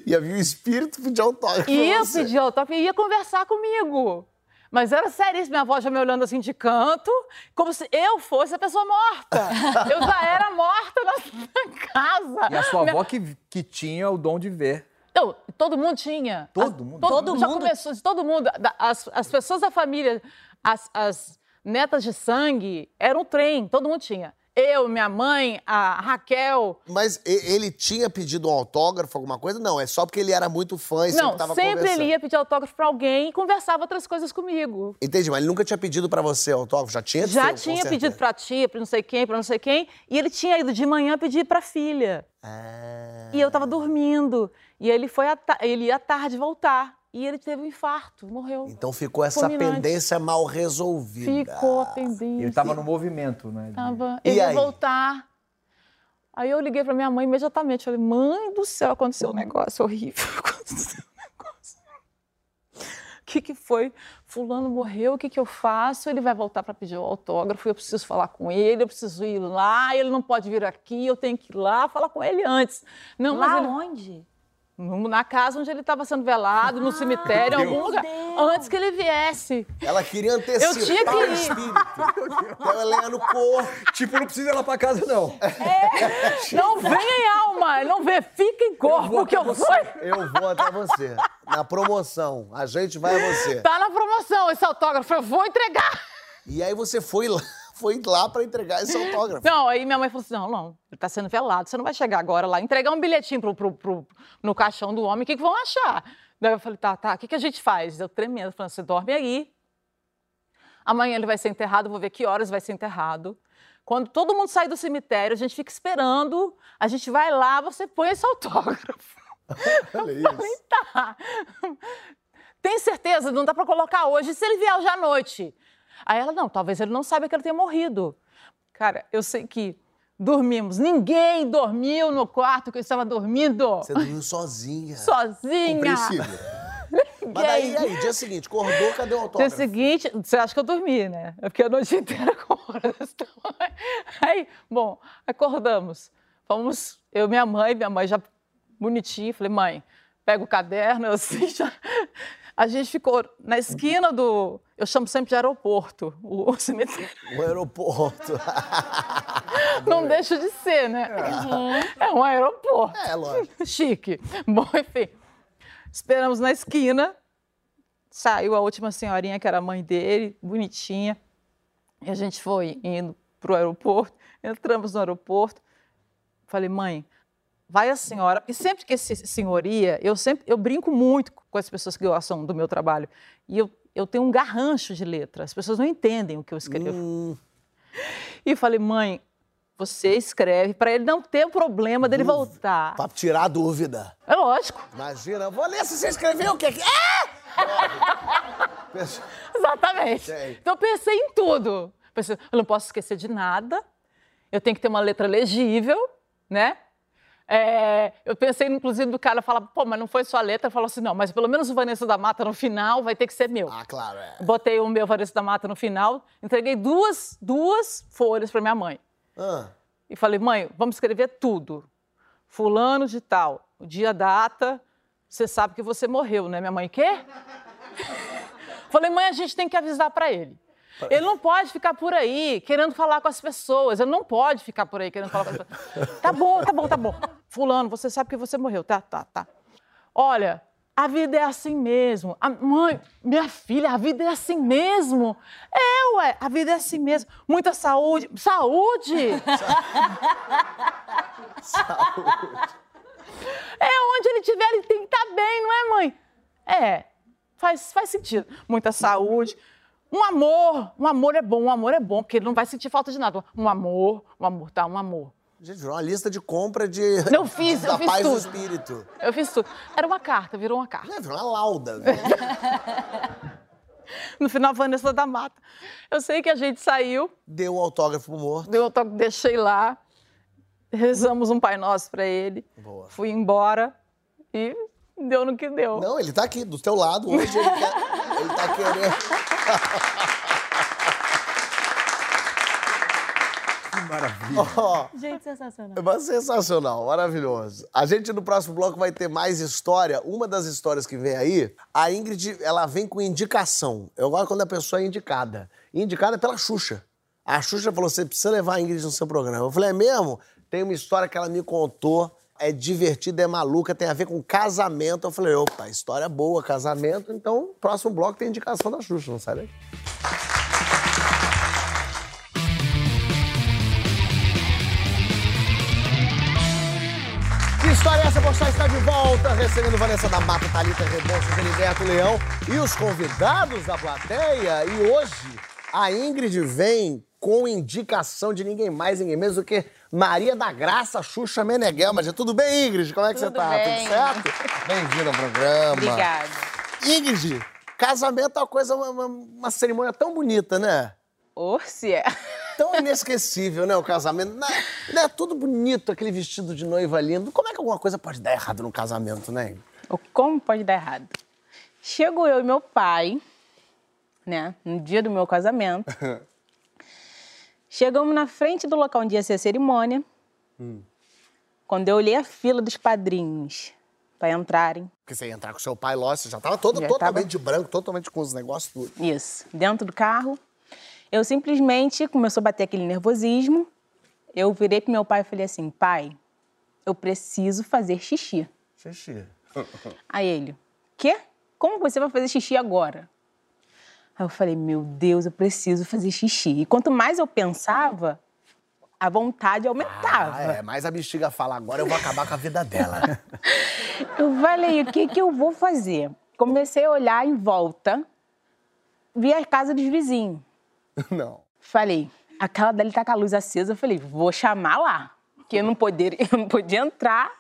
Ia vir o espírito pedir autógrafo. Ia pedir autógrafo e ia conversar comigo. Mas era seríssimo, minha avó já me olhando assim de canto, como se eu fosse a pessoa morta. Eu já era morta na, na casa. E a sua Minha- avó que, que tinha o dom de ver. Não, todo mundo tinha. Todo mundo? Todo já mundo? começou, todo mundo. As, as pessoas da família, as, as netas de sangue, era um trem, todo mundo tinha. Eu, minha mãe, a Raquel. Mas ele tinha pedido um autógrafo, alguma coisa? Não, é só porque ele era muito fã e não, sempre tava sempre conversando. ele ia pedir autógrafo pra alguém e conversava outras coisas comigo. Entendi, mas ele nunca tinha pedido pra você autógrafo? Já tinha Já seu, tinha pedido pra tia, pra não sei quem, pra não sei quem, e ele tinha ido de manhã pedir pra filha. Ah. E eu tava dormindo. E ele foi ele ia à tarde voltar. E ele teve um infarto, morreu. Então ficou essa Fulminante. pendência mal resolvida. Ficou a pendência. Ele estava no movimento, né? Tava. E Ele ia aí? voltar. Aí eu liguei pra minha mãe imediatamente. Falei, mãe do céu, aconteceu um negócio horrível. Aconteceu um negócio. O que, que foi? Fulano morreu, o que, que eu faço? Ele vai voltar para pedir o autógrafo, eu preciso falar com ele, eu preciso ir lá, ele não pode vir aqui, eu tenho que ir lá falar com ele antes. Não, Lá mas ele... onde? Na casa onde ele estava sendo velado, no cemitério, em algum lugar. Deus. Antes que ele viesse. Ela queria antecipar Eu tinha que o ir. espírito. Então ela ia no corpo. Tipo, não precisa ir lá pra casa, não. Não venha em alma, não vê, fica em corpo, que eu vou. Eu vou até você. Na promoção. A gente vai a você. Tá na promoção esse autógrafo, eu vou entregar. E aí você foi lá, foi lá pra entregar esse autógrafo. Não, aí minha mãe falou assim: não, não, ele tá sendo velado, você não vai chegar agora lá, entregar um bilhetinho pro, pro, pro- no caixão do homem, o que, que vão achar? Daí eu falei: tá, tá, o que, que a gente faz? Eu tremendo, falando: você dorme aí. Amanhã ele vai ser enterrado, vou ver que horas vai ser enterrado. Quando todo mundo sair do cemitério, a gente fica esperando, a gente vai lá, você põe esse autógrafo. Olha isso. Tá. Tem certeza? Não dá pra colocar hoje. E se ele vier hoje à noite? Aí ela, não, talvez ele não saiba que ele tenha morrido. Cara, eu sei que dormimos. Ninguém dormiu no quarto que eu estava dormindo. Você dormiu sozinha. Sozinha. Compreensível. Mas daí, aí, dia seguinte, acordou, cadê o Dia autógrafo? seguinte, você acha que eu dormi, né? Eu fiquei a noite inteira com horas. Aí, bom, acordamos. Fomos, eu e minha mãe, minha mãe já bonitinha, falei, mãe, pega o caderno, eu assim, já... A gente ficou na esquina do. Eu chamo sempre de aeroporto, o, cemitério. O aeroporto. Não deixa de ser, né? É um aeroporto. É, lógico. Chique. Bom, enfim. Esperamos na esquina. Saiu a última senhorinha, que era a mãe dele, bonitinha. E a gente foi indo para o aeroporto. Entramos no aeroporto. Falei, mãe, vai a senhora. E sempre que esse senhor ia, eu sempre eu brinco muito com as pessoas que gostam do meu trabalho. E eu, eu tenho um garrancho de letra. As pessoas não entendem o que eu escrevo. Hum, E falei, mãe, você escreve para ele não ter problema dele voltar. pra tirar a dúvida. É lógico. Imagina, vou ler se você escreveu o que aqui. Ah! Exatamente. Sei. Então eu pensei em tudo. Pensei, eu não posso esquecer de nada. Eu tenho que ter uma letra legível, né? É, eu pensei, inclusive, do cara falar, pô, mas não foi sua letra. Falou assim, não, mas pelo menos o Vanessa da Mata no final vai ter que ser meu. Ah, claro, é. Botei o meu Vanessa da Mata no final, entreguei duas, duas folhas para minha mãe. Ah, E falei, mãe, vamos escrever tudo. Fulano de tal, o dia, data, você sabe que você morreu, né? Minha mãe, quê? falei, mãe, a gente tem que avisar para ele. Ele não pode ficar por aí querendo falar com as pessoas. Ele não pode ficar por aí querendo falar com as pessoas. Tá bom, tá bom, tá bom. Fulano, você sabe que você morreu. Tá, tá, tá. Olha, a vida é assim mesmo. A mãe, minha filha, a vida é assim mesmo. É, ué, a vida é assim mesmo. Muita saúde. Saúde! É onde ele estiver, ele tem que estar bem, não é, mãe? É, faz, faz sentido. Muita saúde. Um amor, um amor é bom, um amor é bom, porque ele não vai sentir falta de nada. Um amor, um amor, tá? Um amor. Gente, virou uma lista de compra de. Eu fiz, eu da fiz paz do tudo. espírito. Eu fiz tudo. Era uma carta, virou uma carta. É, virou uma lauda. No final, Vanessa da Mata. Eu sei que a gente saiu, Deu o autógrafo pro morto. deu, autógrafo, deixei lá, rezamos um Pai Nosso pra ele, Boa. fui embora e deu no que deu. Não, ele tá aqui, do teu lado. Hoje ele, quer, ele tá querendo. maravilha. Ó, Gente, sensacional. Mas sensacional, maravilhoso. A gente no próximo bloco vai ter mais história. Uma das histórias que vem aí, a Ingrid, ela vem com indicação. Eu gosto quando a pessoa é indicada. E indicada é pela Xuxa. A Xuxa falou: você precisa levar a Ingrid no seu programa. Eu falei: é mesmo? Tem uma história que ela me contou. É divertida, é maluca, tem a ver com casamento. Eu falei, opa, história boa, casamento. Então, próximo bloco tem indicação da Xuxa, não sai daí. Recebendo Vanessa da Mata, Thalita Rebouças, Heriberto Leão e os convidados da plateia. E hoje a Ingrid vem com indicação de ninguém mais, ninguém menos do que Maria da Graça Xuxa Meneghel. Mas tudo bem, Ingrid? Como é que Tudo você tá? bem. Tudo certo? Bem-vinda ao programa. Obrigada. Ingrid, casamento é uma coisa, uma, uma- uma cerimônia tão bonita, né? Se é. Tão inesquecível, né, o casamento. Não é, não é tudo bonito, aquele vestido de noiva lindo. Como é que alguma coisa pode dar errado no casamento, né? Como pode dar errado? Chego eu e meu pai, né, no dia do meu casamento. Chegamos na frente do local onde ia ser a cerimônia. Quando eu olhei a fila dos padrinhos para entrarem, Porque você ia entrar com seu pai, lógico, já tava todo, Já totalmente tava. de branco, totalmente com os negócios tudo. isso, dentro do carro, eu simplesmente começou a bater aquele nervosismo. Eu virei pro meu pai e falei assim: pai, eu preciso fazer xixi. Xixi. Aí ele, quê? Como você vai fazer xixi agora? Aí eu falei, meu Deus, eu preciso fazer xixi. E quanto mais eu pensava, a vontade aumentava. Ah, é, mas a bexiga fala, agora eu vou acabar com a vida dela. Eu falei, o que, que eu vou fazer? Comecei a olhar em volta, vi a casa dos vizinhos. não. Falei, aquela dali tá com a luz acesa. Eu falei, vou chamar lá. Porque eu não, poder, eu não podia entrar,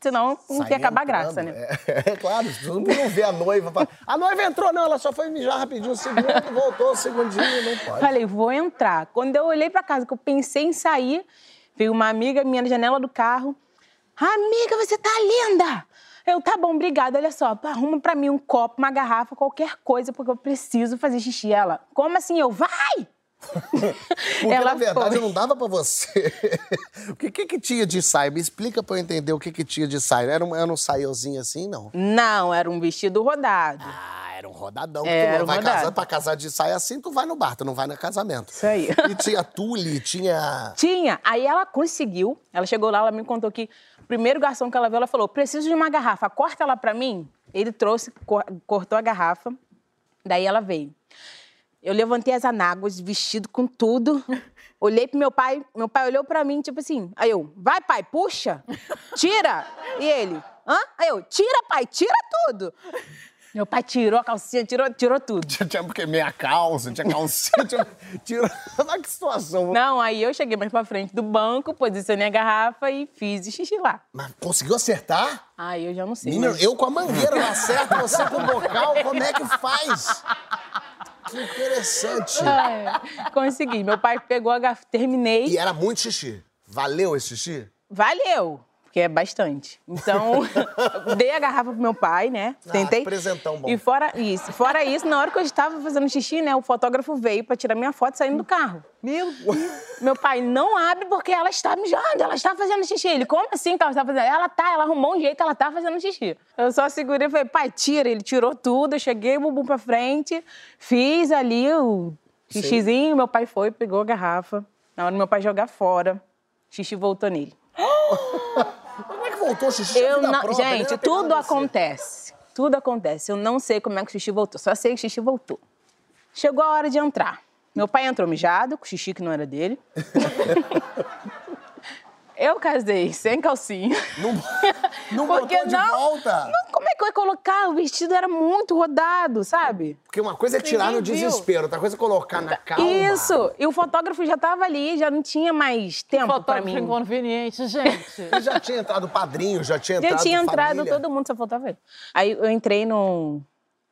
senão não Sair ia acabar a graça, né? É, é claro, todo mundo não vê a noiva. fala, A noiva entrou, não, ela só foi mijar rapidinho, um segundo, voltou, um segundinho, não pode. Falei, vou entrar. Quando eu olhei pra casa, que eu pensei em sair, veio uma amiga minha na janela do carro. Amiga, você tá linda! Eu, tá bom, obrigada, olha só, arruma pra mim um copo, uma garrafa, qualquer coisa, porque eu preciso fazer xixi. Ela, como assim? Eu, vai! Porque, Ela na verdade, foi. não dava pra você. o que, que que tinha de saia? Me explica pra eu entender o que que tinha de saia. Era um, era um saiozinho assim, não? Não, era um vestido rodado. Ah, era um rodadão. Era tu um vai rodado. casar, pra casar de saia assim, tu vai no bar, tu não vai no casamento. Isso aí. E tinha tule, tinha... Tinha. Aí ela conseguiu. Ela chegou lá, ela me contou que primeiro garçom que ela viu, ela falou: preciso de uma garrafa, corta ela pra mim. Ele trouxe, cor- cortou a garrafa. Daí ela veio. Eu levantei as anáguas, vestido com tudo. Olhei pro meu pai, meu pai olhou pra mim, tipo assim. Aí eu, vai, pai, puxa, tira. E ele, hã? Aí eu, tira, pai, tira tudo. Meu pai tirou a calcinha, tirou, tirou tudo. Tinha, tinha porque meia calça, tinha calcinha, tinha... tinha... Olha que situação. Não, aí eu cheguei mais pra frente do banco, posicionei a garrafa e fiz xixi lá. Mas conseguiu acertar? Aí eu já não sei. Menina, mas- eu com a mangueira não acerto, você com o bocal, como é que faz? Que interessante. É, consegui. Meu pai pegou a garrafa, terminei. E era muito xixi. Valeu esse xixi? Valeu, porque é bastante. Então, dei a garrafa pro meu pai, né? Ah, Tentei. presentão bom. E fora isso, fora isso, na hora que eu estava fazendo xixi, né, o fotógrafo veio pra tirar minha foto saindo do carro. Meu Meu pai não abre porque ela está mijando, ela está fazendo xixi. Ele, como assim que ela está fazendo? Ela tá, ela arrumou um jeito, ela tá fazendo xixi. Eu só segurei e falei, pai, tira. Ele tirou tudo, eu cheguei o bumbum pra frente, fiz ali o xixizinho, meu pai foi, pegou a garrafa. Na hora do meu pai jogar fora, xixi voltou nele. Voltou o xixi? Eu não, própria, gente, pegada tudo acontece. Tudo acontece. Eu não sei como é que o xixi voltou. Só sei que o xixi voltou. Chegou a hora de entrar. Meu pai entrou mijado, com o xixi que não era dele. Eu casei sem calcinha. Não, não Porque botou de não? volta? Não, como é que eu ia colocar? O vestido era muito rodado, sabe? Porque uma coisa é tirar no viu. desespero, outra coisa é colocar na calma. Isso! E o fotógrafo já tava ali, já não tinha mais tempo pra Fotógrafo mim. inconveniente, gente. E já tinha entrado o padrinho, já tinha Já entrado tinha entrado, família. todo mundo só faltava ele. Aí eu entrei no,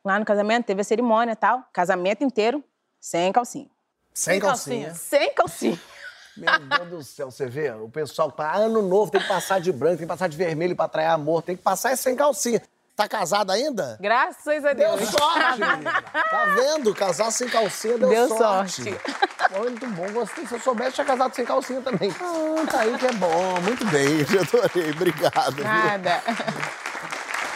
lá no casamento, teve a cerimônia e tal. Casamento inteiro, sem calcinha. Sem calcinha. Sem calcinha. Meu Deus do céu, você vê? O pessoal tá ano novo, tem que passar de branco, tem que passar de vermelho pra atrair amor, tem que passar é sem calcinha. Tá casado ainda? Graças a Deu Deus. sorte, menina. Tá vendo? Casar sem calcinha deu, Deu sorte. sorte. Muito bom, gostei. Se eu soubesse, tinha casado sem calcinha também. Ah, tá aí que é bom. Muito bem, adorei. Obrigado. Nada.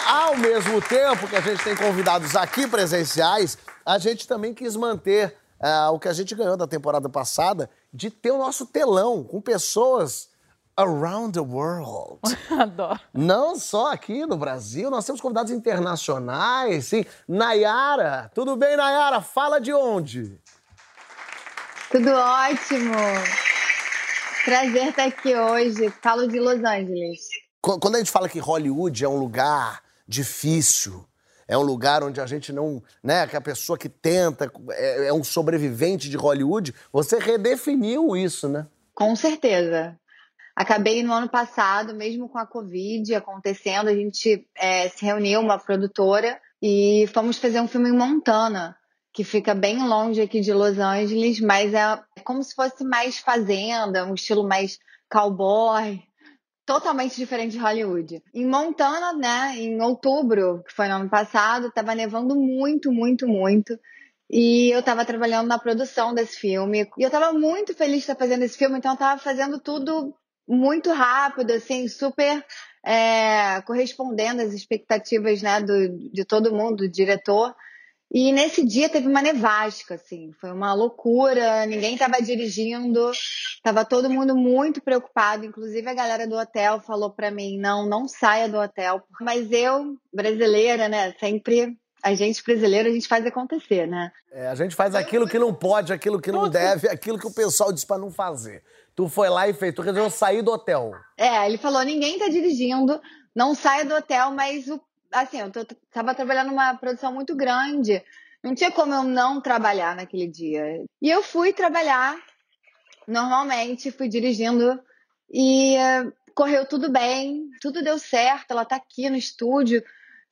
Ao mesmo tempo que a gente tem convidados aqui presenciais, a gente também quis manter ah, o que a gente ganhou da temporada passada, de ter o nosso telão com pessoas around the world. Adoro. Não só aqui no Brasil, nós temos convidados internacionais, sim. Nayara, tudo bem, Nayara? Fala de onde? Tudo ótimo. Prazer estar aqui hoje. Falo de Los Angeles. Qu- Quando a gente fala que Hollywood é um lugar difícil, é um lugar onde a gente não, né, que a pessoa que tenta é, é um sobrevivente de Hollywood, você redefiniu isso, né? Com certeza. Acabei no ano passado, mesmo com a Covid acontecendo, a gente é, se reuniu, uma produtora, e fomos fazer um filme em Montana, que fica bem longe aqui de Los Angeles, mas é como se fosse mais fazenda, um estilo mais cowboy, totalmente diferente de Hollywood. Em Montana, né, em outubro, que foi no ano passado, tava nevando muito, muito, muito. E eu tava trabalhando na produção desse filme. E eu tava muito feliz de estar fazendo esse filme, então eu tava fazendo tudo muito rápido, assim, super é, correspondendo às expectativas, né, do, de todo mundo, do diretor. E nesse dia teve uma nevasca, assim, foi uma loucura, ninguém tava dirigindo, tava todo mundo muito preocupado, inclusive a galera do hotel falou pra mim, não, não saia do hotel. Mas eu, brasileira, né, sempre, a gente brasileira, a gente faz acontecer, né? É, a gente faz aquilo que não pode, aquilo que não deve, aquilo que o pessoal diz pra não fazer. Tu foi lá e fez, tu resolveu sair do hotel. É, ele falou, ninguém tá dirigindo, não saia do hotel, mas o, assim, eu tô, tava trabalhando numa produção muito grande, não tinha como eu não trabalhar naquele dia. E eu fui trabalhar, normalmente, fui dirigindo e eh, correu tudo bem, tudo deu certo, ela tá aqui no estúdio,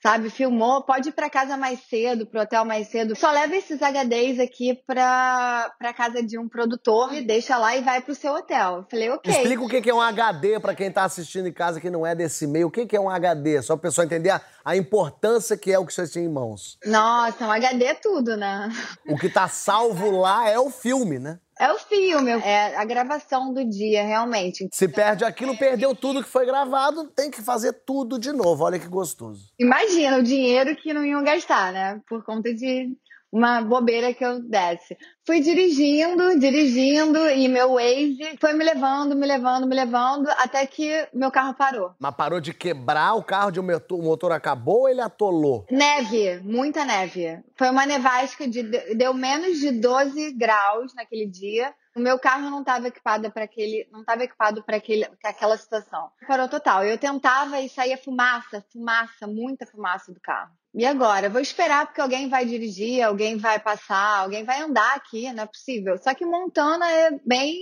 sabe? Filmou, pode ir pra casa mais cedo, pro hotel mais cedo. Só leva esses HDs aqui pra, pra casa de um produtor e deixa lá e vai pro seu hotel. Eu falei, ok. Explica o que é um HD pra quem tá assistindo em casa que não é desse meio. O que que é um HD? Só pra pessoa entender a, a importância que é o que vocês têm em mãos. Nossa, um HD é tudo, né? O que tá salvo lá é o filme, né? É o filme, é a gravação do dia, realmente. Se perde aquilo, perdeu tudo que foi gravado, tem que fazer tudo de novo. Olha que gostoso. Imagina o dinheiro que não iam gastar, né? Por conta de uma bobeira que eu desse. Fui dirigindo, dirigindo, e meu Waze foi me levando, me levando, me levando, até que meu carro parou. Mas parou de quebrar o carro de um motor, o motor acabou ou ele atolou? Neve, muita neve. Foi uma nevasca de deu menos de 12 graus naquele dia. O meu carro não estava equipado para aquele, não estava equipado para aquele, pra aquela situação. Parou total. Eu tentava e saía fumaça, fumaça, muita fumaça do carro. E agora? Vou esperar porque alguém vai dirigir, alguém vai passar, alguém vai andar aqui, não é possível. Só que Montana é bem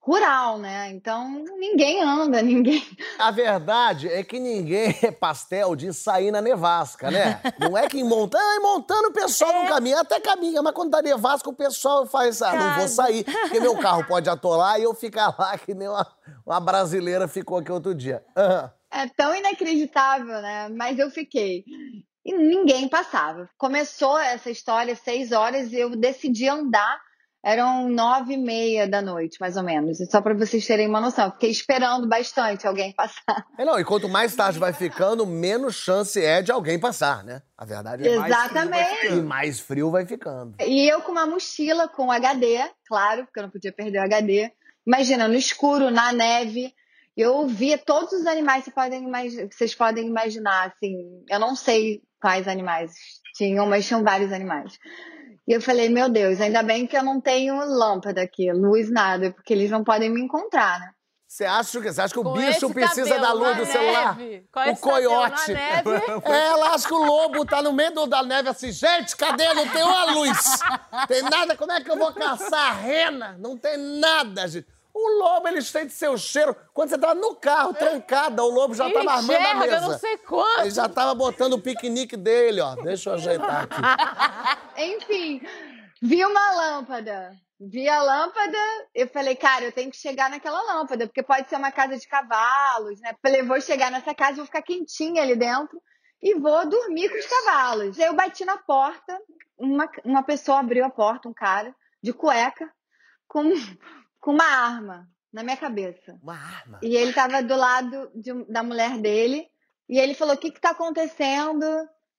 rural, né? Então ninguém anda, ninguém. A verdade é que ninguém é pastel de sair na nevasca, né? Não é que em Montana, em Montana o pessoal não caminha, até caminha, mas quando dá nevasca o pessoal faz, ah, não vou sair, porque meu carro pode atolar e eu ficar lá que nem uma, uma brasileira ficou aqui outro dia. Aham. É tão inacreditável, né? Mas eu fiquei. E ninguém passava. Começou essa história às seis horas e eu decidi andar. Eram nove e meia da noite, mais ou menos. Só para vocês terem uma noção. Eu fiquei esperando bastante alguém passar. É, não, e quanto mais tarde vai ficando, menos chance é de alguém passar, né? A verdade é mais Exatamente. E mais frio vai ficando. E eu com uma mochila com HD, claro, porque eu não podia perder o HD. Imagina, no escuro, na neve. Eu via todos os animais que, podem vocês podem imaginar, assim. Eu não sei quais animais tinham, mas tinham vários animais. E eu falei, meu Deus, ainda bem que eu não tenho lâmpada aqui, luz, nada, porque eles não podem me encontrar, né? Você acha, que- você acha que o Com bicho precisa da luz do celular? neve, com o coiote. É, ela acha que o lobo tá no meio do- da neve assim, gente, cadê? Não tem uma luz. Tem nada, como é que eu vou caçar a rena? Não tem nada, gente. O lobo, ele sente seu cheiro. Quando você tava no carro, trancada, o lobo já Ele tava armando a enxerga, mesa. não sei quanto. Ele já tava botando o piquenique dele, ó. Deixa eu ajeitar aqui. Enfim, vi uma lâmpada. Vi a lâmpada, eu falei, cara, eu tenho que chegar naquela lâmpada, porque pode ser uma casa de cavalos, né? Falei, vou chegar nessa casa, vou ficar quentinha ali dentro e vou dormir com os cavalos. Aí eu bati na porta, uma, uma pessoa abriu a porta, um cara, de cueca, com, com uma arma na minha cabeça. Uma arma. E ele tava do lado de da mulher dele. E ele falou: O que que tá acontecendo?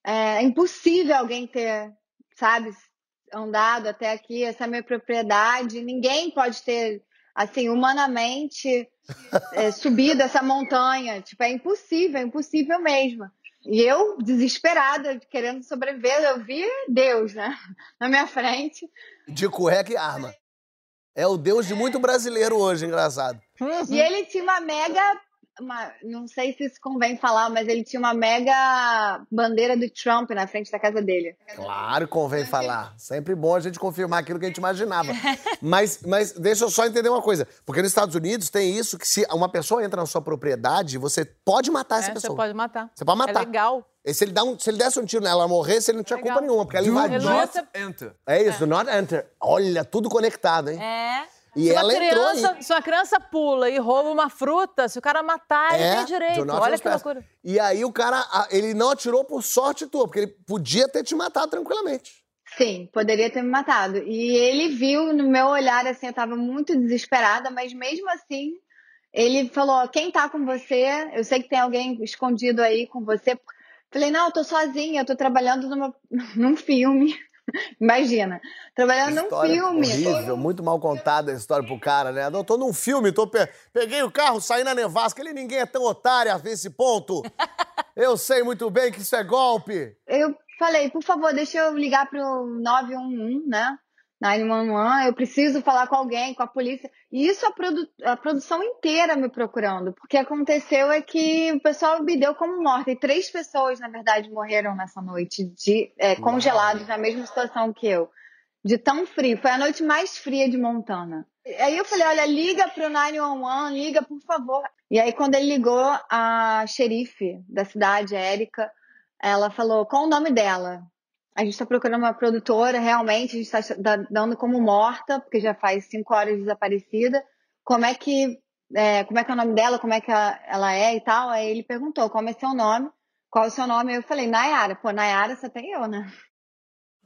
É impossível alguém ter, sabe, andado até aqui. Essa é minha propriedade. Ninguém pode ter, assim, humanamente é, subido essa montanha. Tipo, é impossível, é impossível mesmo. E eu, desesperada, querendo sobreviver, eu vi Deus, né? Na minha frente. De cueca e arma. É o deus de muito brasileiro hoje, engraçado. E ele tinha uma mega. Uma- não sei se isso convém falar, mas ele tinha uma mega bandeira do Trump na frente da casa dele. Claro, convém falar. Sempre bom a gente confirmar aquilo que a gente imaginava. Mas, mas deixa eu só entender uma coisa. Porque nos Estados Unidos tem isso que se uma pessoa entra na sua propriedade, você pode matar essa É, pessoa. você pode matar. Você pode matar. É legal. E se ele, dá um, se ele desse um tiro nela, ela morresse, ele não tinha Legal. culpa nenhuma, porque ela invadiu. Not enter. É isso, do not enter. Olha, tudo conectado, hein? É. E Se uma, ela entrou criança, aí. se uma criança pula e rouba uma fruta, se o cara matar, ele tem direito. Olha que loucura. E aí o cara, ele não atirou por sorte tua, porque ele podia ter te matado tranquilamente. Sim, poderia ter me matado. E ele viu no meu olhar, assim, eu tava muito desesperada, mas mesmo assim, ele falou: quem tá com você? Eu sei que tem alguém escondido aí com você. Falei, não, eu tô sozinha, eu tô trabalhando numa, num filme. Imagina, trabalhando num filme. horrível, muito mal contada a história pro cara, né? Eu tô num filme, tô pe- peguei o carro, saí na nevasca, ele ninguém é tão otário a esse ponto. Eu sei muito bem que isso é golpe. eu falei, por favor, deixa eu ligar pro 911, né? 911, eu preciso falar com alguém, com a polícia. E isso a, produ- a produção inteira me procurando. Porque aconteceu é que o pessoal me deu como morta. E três pessoas, na verdade, morreram nessa noite, de, é, congelados, na mesma situação que eu. De tão frio. Foi a noite mais fria de Montana. Aí eu falei, olha, liga pro 911, liga, por favor. E aí, quando ele ligou, a xerife da cidade, a Érica, ela falou: qual o nome dela? A gente está procurando uma produtora, realmente, a gente está dando como morta, porque já faz cinco horas desaparecida. Como é que é, como é que é o nome dela, como é que ela é e tal. Aí ele perguntou, qual é seu nome? Qual é o seu nome? Eu falei, Nayara. Pô, Nayara só tem eu, né?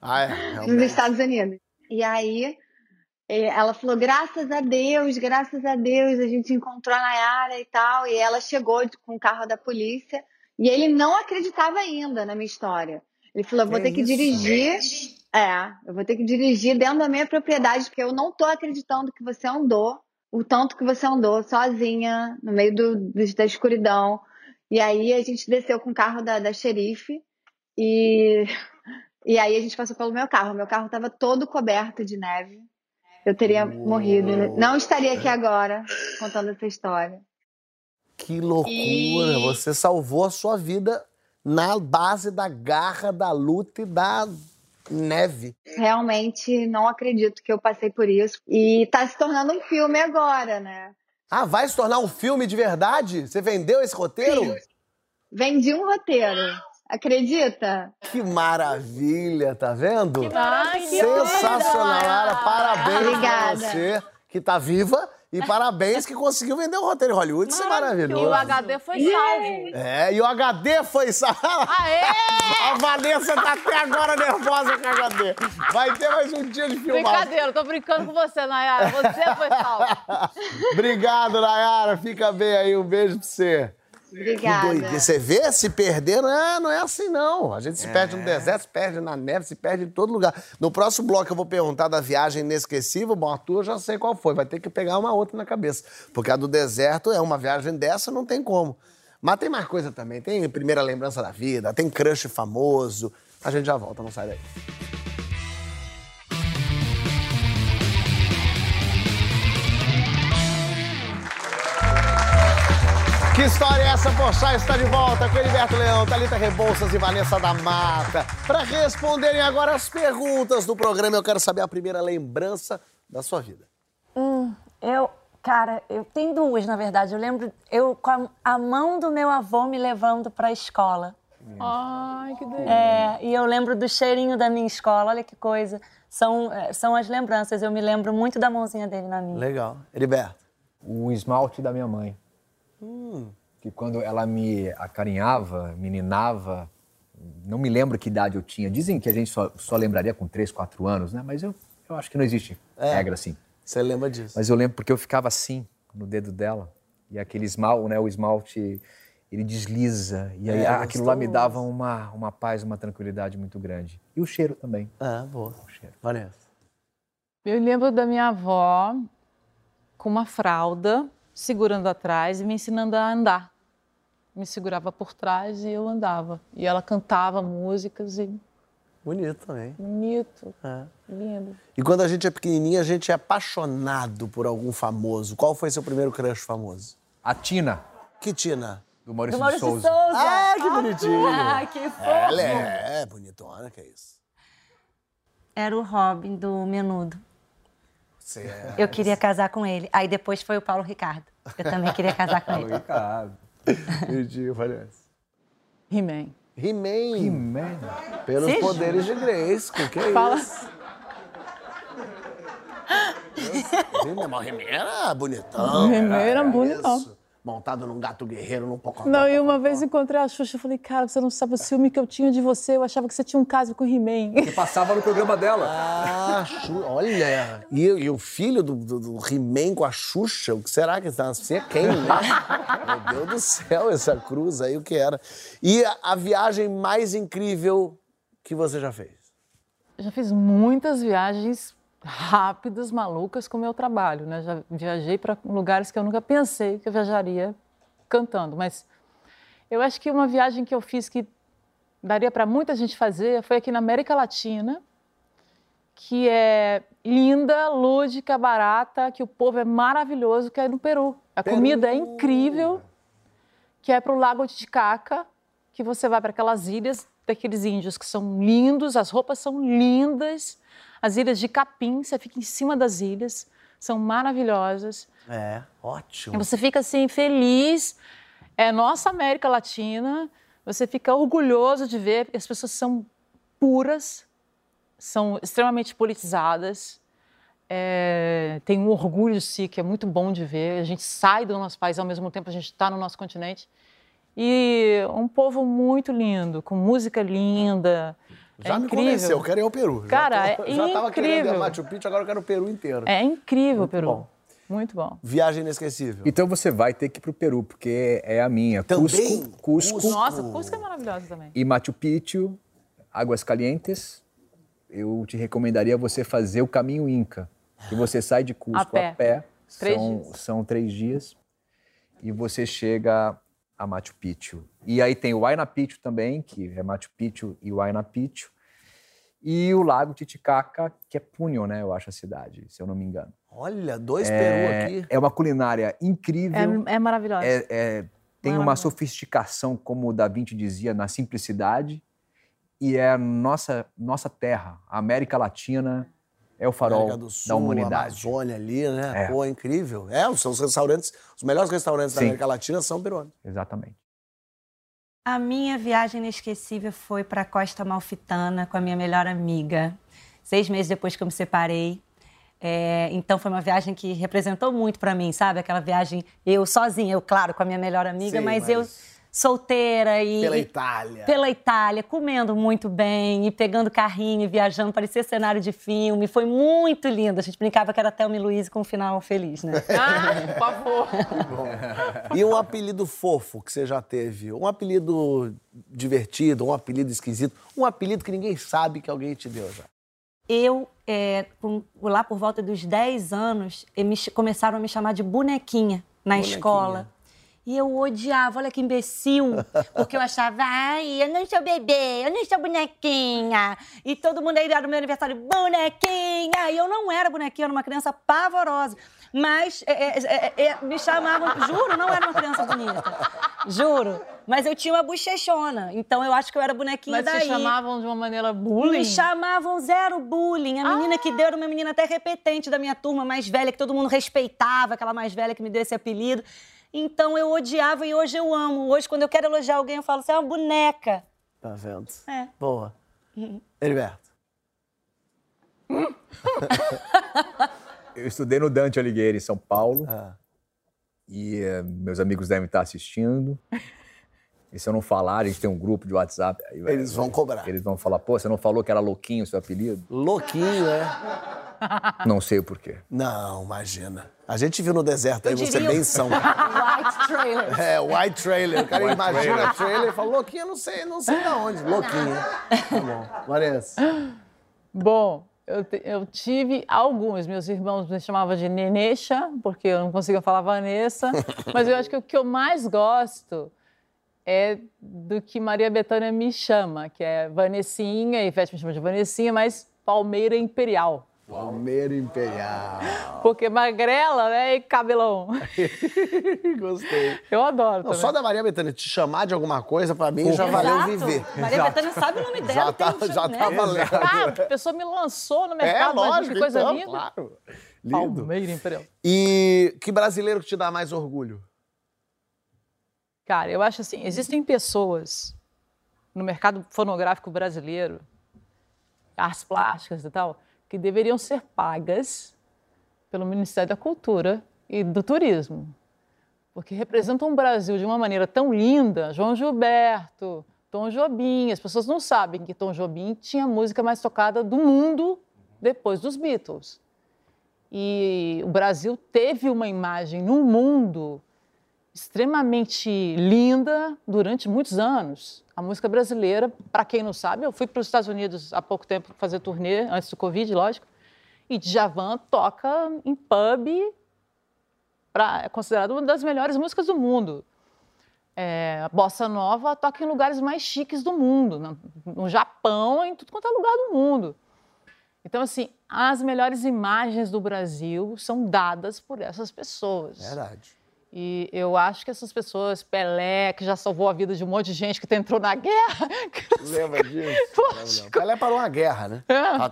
Ah, é? Nos Estados Unidos. E aí ela falou, graças a Deus, graças a Deus, a gente encontrou a Nayara e tal. E ela chegou com o carro da polícia. E ele não acreditava ainda na minha história. Ele falou, eu vou ter que dirigir. É, eu vou ter que dirigir dentro da minha propriedade, porque eu não tô acreditando que você andou o tanto que você andou sozinha no meio do, do, da escuridão. E aí a gente desceu com o carro da, da xerife e, e aí a gente passou pelo meu carro. Meu carro estava todo coberto de neve. Eu teria Uou. morrido. Não estaria aqui agora contando essa história. Que loucura! E... Você salvou a sua vida na base da garra, da luta e da neve. Realmente não acredito que eu passei por isso. E tá se tornando um filme agora, né? Ah, vai se tornar um filme de verdade? Você vendeu esse roteiro? Sim. Vendi um roteiro. Acredita? Que maravilha, tá vendo? Que maravilha. Sensacional, Lara. Parabéns Obrigada. pra você que tá viva e parabéns que conseguiu vender o roteiro em Hollywood, isso é maravilhoso. E o HD foi salvo. É, e o HD foi salvo. Aê! A Vanessa tá até agora nervosa com o HD. Vai ter mais um dia de filmagem. Brincadeira, tô brincando com você, Nayara. Você foi salvo. Obrigado, Nayara. Fica bem aí. Um beijo pra você. Obrigada. Você vê se perder, não é, não é assim, não. A gente se é. perde no deserto, se perde na neve, se perde em todo lugar. No próximo bloco eu vou perguntar da viagem inesquecível. Bom, a tua eu já sei qual foi. Vai ter que pegar uma outra na cabeça. Porque a do deserto é uma viagem dessa, não tem como. Mas tem mais coisa também. Tem primeira lembrança da vida, tem crush famoso. A gente já volta, não sai daí. Que história é essa? Poxa, está de volta com Heriberto Leão, Thalita Rebouças e Vanessa da Mata. Para responderem agora as perguntas do programa, eu quero saber a primeira lembrança da sua vida. Hum, eu, cara, eu tenho duas, na verdade. Eu lembro eu com a, a mão do meu avô me levando para a escola. Ai, que delícia. É, e eu lembro do cheirinho da minha escola, olha que coisa. São, é, são as lembranças, eu me lembro muito da mãozinha dele na minha. Legal. Heriberto? O esmalte da minha mãe. Hum. Que quando ela me acarinhava, meninava, não me lembro que idade eu tinha. Dizem que a gente só, só lembraria com 3, 4 anos, né? Mas eu, eu acho que não existe é. regra assim. Você lembra disso? Mas eu lembro porque eu ficava assim no dedo dela. E aquele esmalte, né? O esmalte, ele desliza. E aí é, aquilo lá me dava uma, uma paz, uma tranquilidade muito grande. E o cheiro também. Ah, boa. O cheiro. Vanessa. Eu lembro da minha avó com uma fralda segurando atrás e me ensinando a andar. Me segurava por trás e eu andava. E ela cantava músicas e. Bonito também. Bonito. É. Lindo. E quando a gente é pequenininha, a gente é apaixonado por algum famoso. Qual foi seu primeiro crush famoso? A Tina. Que Tina? Do Maurício, Do Maurício Souza. Souza. Ah, que bonitinho. Ah, que fofo. Ela é, é bonitona, que é isso. Era o Robin do Menudo. Você é... Eu queria casar com ele. Aí depois foi o Paulo Ricardo. Eu também queria casar com Paulo ele. Ricardo. Bonitinho, parece. He-Man. He-Man. He-Man. Pelos poderes de Grayskull, que é Fala. isso? He-Man, o era bonitão. O He-Man era isso. bonitão. Montado num gato guerreiro, num pocotó. Não, e uma vez encontrei a Xuxa e falei, cara, você não sabe o ciúme que eu tinha de você. Eu achava que você tinha um caso com o He-Man. Que passava no programa dela. Ah, Xu- olha. E, e o filho do, do, do He-Man com a Xuxa, o que será que está? Você é quem, né? Meu Deus do céu, essa cruz aí, o que era? E a, a viagem mais incrível que você já fez? Já fiz muitas viagens rápidas, malucas com o meu trabalho, né? Já viajei para lugares que eu nunca pensei que eu viajaria cantando, mas eu acho que uma viagem que eu fiz que daria para muita gente fazer foi aqui na América Latina, que é linda, lúdica, barata, que o povo é maravilhoso, que é no Peru. A Peru. comida é incrível, que é para o Lago Titicaca, que você vai para aquelas ilhas daqueles índios que são lindos, as roupas são lindas, as ilhas de capim, você fica em cima das ilhas, são maravilhosas. É, E ótimo. você fica assim feliz. É nossa América Latina, você fica orgulhoso de ver as pessoas são puras, são extremamente politizadas, é, tem um orgulho de si que é muito bom de ver. A gente sai do nosso país, ao mesmo tempo a gente está no nosso continente. E um povo muito lindo, com música linda. Já é me incrível. convenceu, eu quero ir ao Peru. Cara, já tô, é Já tava querendo ir a. Machu Picchu, agora eu quero o Peru inteiro. É incrível, Peru. bom. Muito bom. Viagem inesquecível. Então você vai ter que ir pro Peru, porque é a minha. Também? Cusco, Cusco Cusco. Nossa, Cusco é maravilhosa também. e Machu Picchu, Águas Calientes. Eu te recomendaria você fazer o caminho Inca. Que você sai de Cusco A pé. a pé. Três são, dias. são três dias. E você chega a Machu Picchu. E aí tem o Huayna Picchu também, que é Machu Picchu e Huayna Picchu. E o Lago Titicaca, que é Punho, né? Eu acho a cidade, se eu não me engano. Olha, dois Peru É, aqui. é uma culinária incrível. É, é maravilhosa. É- é- tem uma sofisticação, como o Da Vinci dizia, na simplicidade. E é a nossa, nossa terra, a América Latina, é o farol América do Sul, da humanidade. Amazônia ali, né? É. Pô, incrível. É, os seus restaurantes, os melhores restaurantes da Sim. América Latina são peruanos. Exatamente. A minha viagem inesquecível foi para a Costa Malfitana com a minha melhor amiga, seis meses depois que eu me separei. É, então foi uma viagem que representou muito para mim, sabe? Aquela viagem eu sozinha, eu claro com a minha melhor amiga, Sim, mas, mas eu solteira e Pela Itália. pela Itália, comendo muito bem e pegando carrinho e viajando, parecia cenário de filme. Foi muito lindo. A gente brincava que era Thelma e Luiz com um final feliz, né? Ah, por favor. E um apelido fofo que você já teve? Um apelido divertido, um apelido esquisito, um apelido que ninguém sabe que alguém te deu já. Eu, é, com- lá por volta dos 10 anos, me começaram a me chamar de bonequinha na Bonequinha. escola. E eu odiava, olha que imbecil, porque eu achava, ai, eu não sou bebê, eu não sou bonequinha. E todo mundo aí era no meu aniversário, bonequinha. E eu não era bonequinha, eu era uma criança pavorosa. Mas é, é, é, é, me chamavam, juro, não era uma criança bonita. Juro. Mas eu tinha uma bochechona, então eu acho que eu era bonequinha Mas daí. se chamavam de uma maneira bullying? Me chamavam zero bullying. A menina que deu era uma menina até repetente da minha turma, mais velha, que todo mundo respeitava, aquela mais velha que me deu esse apelido. Então eu odiava e hoje eu amo. Hoje, quando eu quero elogiar alguém, eu falo, você é uma boneca. Tá vendo? É. Boa. Heriberto. Eu estudei no Dante Alighieri, em São Paulo. Ah. E eh, meus amigos devem estar assistindo. E se eu não falar, a gente tem um grupo de WhatsApp. aí Eles vão cobrar. Eles vão falar, pô, você não falou que era louquinho o seu apelido? Louquinho, é? Não sei o porquê. Não, imagina. A gente viu no deserto aí você bem são. White trailer. É, white trailer. O cara White imagina trailer. trailer e fala, louquinho, não sei, não sei de onde. Louquinho. Tá bom. Vanessa. Bom, eu, te- eu tive alguns. Meus irmãos me chamavam de Nenecha, porque eu não conseguia falar Vanessa. Mas eu acho que o que eu mais gosto é do que Maria Bethânia me chama, que é Vanessinha, e Ivete me chama de Vanessinha, mas Palmeira Imperial. Palmeira Imperial. Porque magrela, né, e cabelão. Gostei. Eu adoro Não, só da Maria Bethânia te chamar de alguma coisa, pra mim, já valeu Exato. viver. Maria Bethânia sabe o nome dela. Já tá, tem já né? tá valendo. Ah, a pessoa me lançou no É, mercado, mas lógico, que coisa então, linda. claro. Lindo. Palmeira Imperial. E que brasileiro que te dá mais orgulho? Cara, eu acho assim, existem pessoas no mercado fonográfico brasileiro, artes plásticas e tal, que deveriam ser pagas pelo Ministério da Cultura e do Turismo. Porque representam o Brasil de uma maneira tão linda. João Gilberto, Tom Jobim. As pessoas não sabem que Tom Jobim tinha a música mais tocada do mundo depois dos Beatles. E o Brasil teve uma imagem no mundo extremamente linda durante muitos anos. A música brasileira, para quem não sabe, eu fui para os Estados Unidos há pouco tempo fazer turnê, antes do Covid, lógico, e Djavan toca em pub, pra, é considerado uma das melhores músicas do mundo. É, a Bossa Nova toca em lugares mais chiques do mundo, no, no Japão, em tudo quanto é lugar do mundo. Então, assim, as melhores imagens do Brasil são dadas por essas pessoas. Verdade. E eu acho que essas pessoas, Pelé, que já salvou a vida de um monte de gente que entrou na guerra. Lembra disso? Não, Pelé parou uma guerra, né?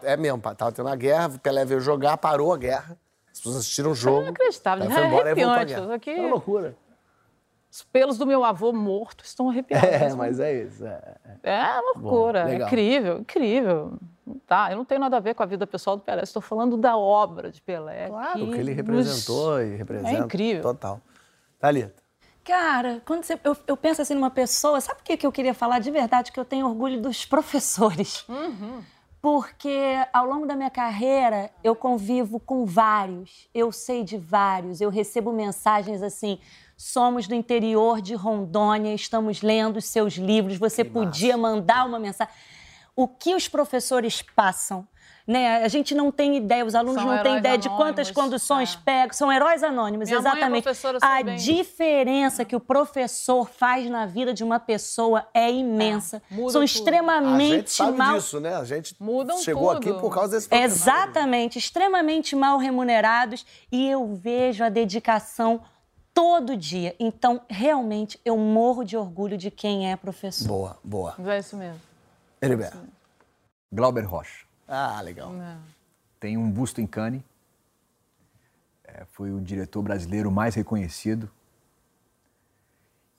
É, mesmo, tava tendo uma guerra, Pelé veio jogar, parou a guerra. As pessoas assistiram o jogo. É inacreditável, Aí né? foi embora e voltou a guerra. aqui- É uma loucura. Os pelos do meu avô morto estão arrepiados. É, mas é isso. É. É uma loucura, Bom, é incrível, incrível. Tá, eu não tenho nada a ver com a vida pessoal do Pelé, estou falando da obra de Pelé. Claro, o que ele representou e representa. É incrível. Total. Thalita. Cara, quando você- eu, eu penso assim numa pessoa, sabe o que, que eu queria falar de verdade? Que eu tenho orgulho dos professores. Porque ao longo da minha carreira eu convivo com vários, eu sei de vários, eu recebo mensagens assim. Somos do interior de Rondônia, estamos lendo os seus livros. Você podia mandar uma mensagem. O que os professores passam? Né? A gente não tem ideia, os alunos São não têm ideia de quantas anônimos, conduções é. pegam. São heróis anônimos, Minha mãe é exatamente. sei a bem. diferença que o professor faz na vida de uma pessoa é imensa. muda São tudo. A gente extremamente sabe mal disso, né? A gente Mudam chegou tudo. aqui por causa desse professor. Exatamente, extremamente mal remunerados e eu vejo a dedicação todo dia. Então, realmente, eu morro de orgulho de quem é professor. Boa, boa. É isso mesmo. Heriberto. Glauber Rocha. Ah, legal. Tem um busto em Cannes. É, foi o diretor brasileiro mais reconhecido.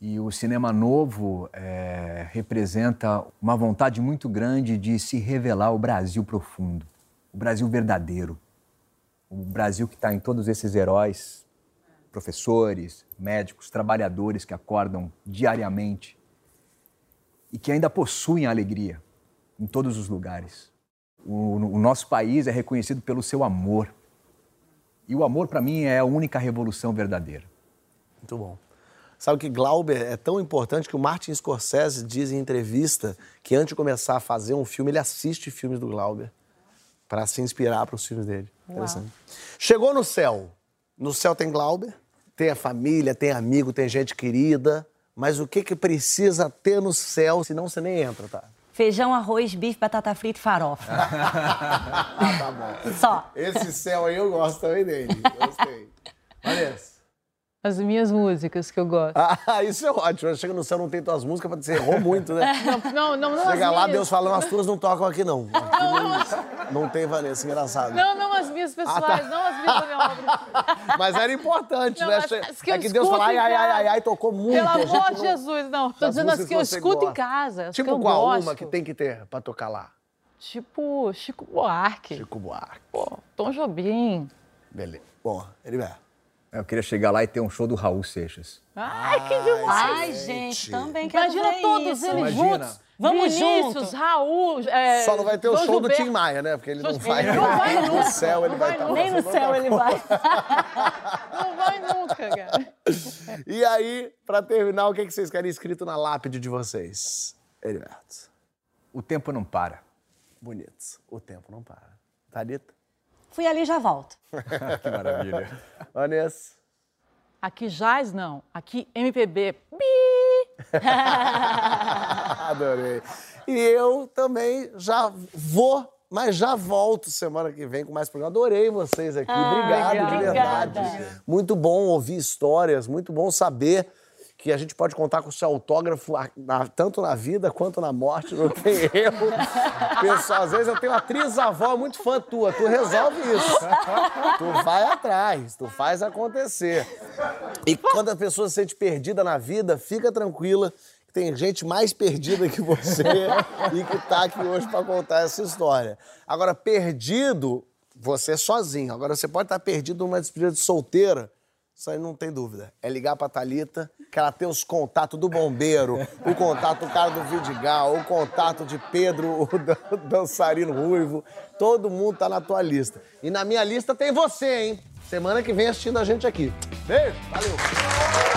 E o cinema novo é, representa uma vontade muito grande de se revelar o Brasil profundo, o Brasil verdadeiro, o Brasil que está em todos esses heróis, professores, médicos, trabalhadores que acordam diariamente e que ainda possuem a alegria em todos os lugares. O, o nosso país é reconhecido pelo seu amor. E o amor, para mim, é a única revolução verdadeira. Muito bom. Sabe que Glauber é tão importante que o Martin Scorsese diz em entrevista que antes de começar a fazer um filme, ele assiste filmes do Glauber para se inspirar para os filmes dele. Interessante. Chegou no céu. No céu tem Glauber, tem a família, tem amigo, tem gente querida. Mas o que que precisa ter no céu, senão você nem entra, tá? Feijão, arroz, bife, batata frita e farofa. Ah, tá bom. Só. Esse céu aí eu gosto também dele. Gostei. Vanessa. As minhas músicas que eu gosto. Ah, isso é ótimo. Chega no céu, não tem tuas músicas, você errou muito, né? Não, não, não Chega lá, minhas. Deus falando, as tuas não tocam aqui, não. Aqui não, não tem Vanessa, engraçado. Não, não as minhas pessoais, não as minhas da minha obra. Mas era importante, Não, né? as- que é que Deus fala, ai, em ai, ai, ai, ai, tocou muito. Pelo amor de não- Jesus, não. Tô dizendo as que eu escuto em gosta. casa. As Tipo que eu qual gosto. uma que tem que ter pra tocar lá? Tipo Chico Buarque, Chico Buarque. pô, Tom Jobim. Beleza. Bom, Heriberto. Eu queria chegar lá e ter um show do Raul Seixas. Ai, que demais. Ai, gente, também quero Imagina ver todos isso. eles Imagina. juntos. Vamos Vinícius, junto. Raul, é, Só não vai ter o show do Gilberto. Tim Maia, né? Porque ele não Ele vai. não vai no nunca. céu, ele Não vai vai estar. Nem no céu ele vai. Não vai nunca, cara. E aí, pra terminar, o que que vocês querem escrito na lápide de vocês? Heriberto. O tempo não para. Bonito. O tempo não para. Thalita? Fui ali e já volto. Que maravilha. Vanessa? Aqui jazz, não. Aqui MPB. Adorei. E eu também já vou, mas já volto semana que vem com mais programa. Adorei vocês aqui. Obrigado, de obrigada. verdade. Muito bom ouvir histórias, muito bom saber que a gente pode contar com o seu autógrafo tanto na vida quanto na morte, não tem erro. Pessoal, às vezes eu tenho uma atriz-avó muito fã tua, tu resolve isso. Tu vai atrás, tu faz acontecer. E quando a pessoa se sente perdida na vida, fica tranquila. Tem gente mais perdida que você e que tá aqui hoje para contar essa história. Agora, perdido, você sozinho. Agora, você pode estar perdido numa despedida de solteira. Isso aí não tem dúvida. É ligar pra Thalita, que ela tem os contatos do bombeiro, o contato do cara do Vidigal, o contato de Pedro, o dan- dançarino ruivo. Todo mundo tá na tua lista. E na minha lista tem você, hein? Semana que vem assistindo a gente aqui. Beijo, valeu!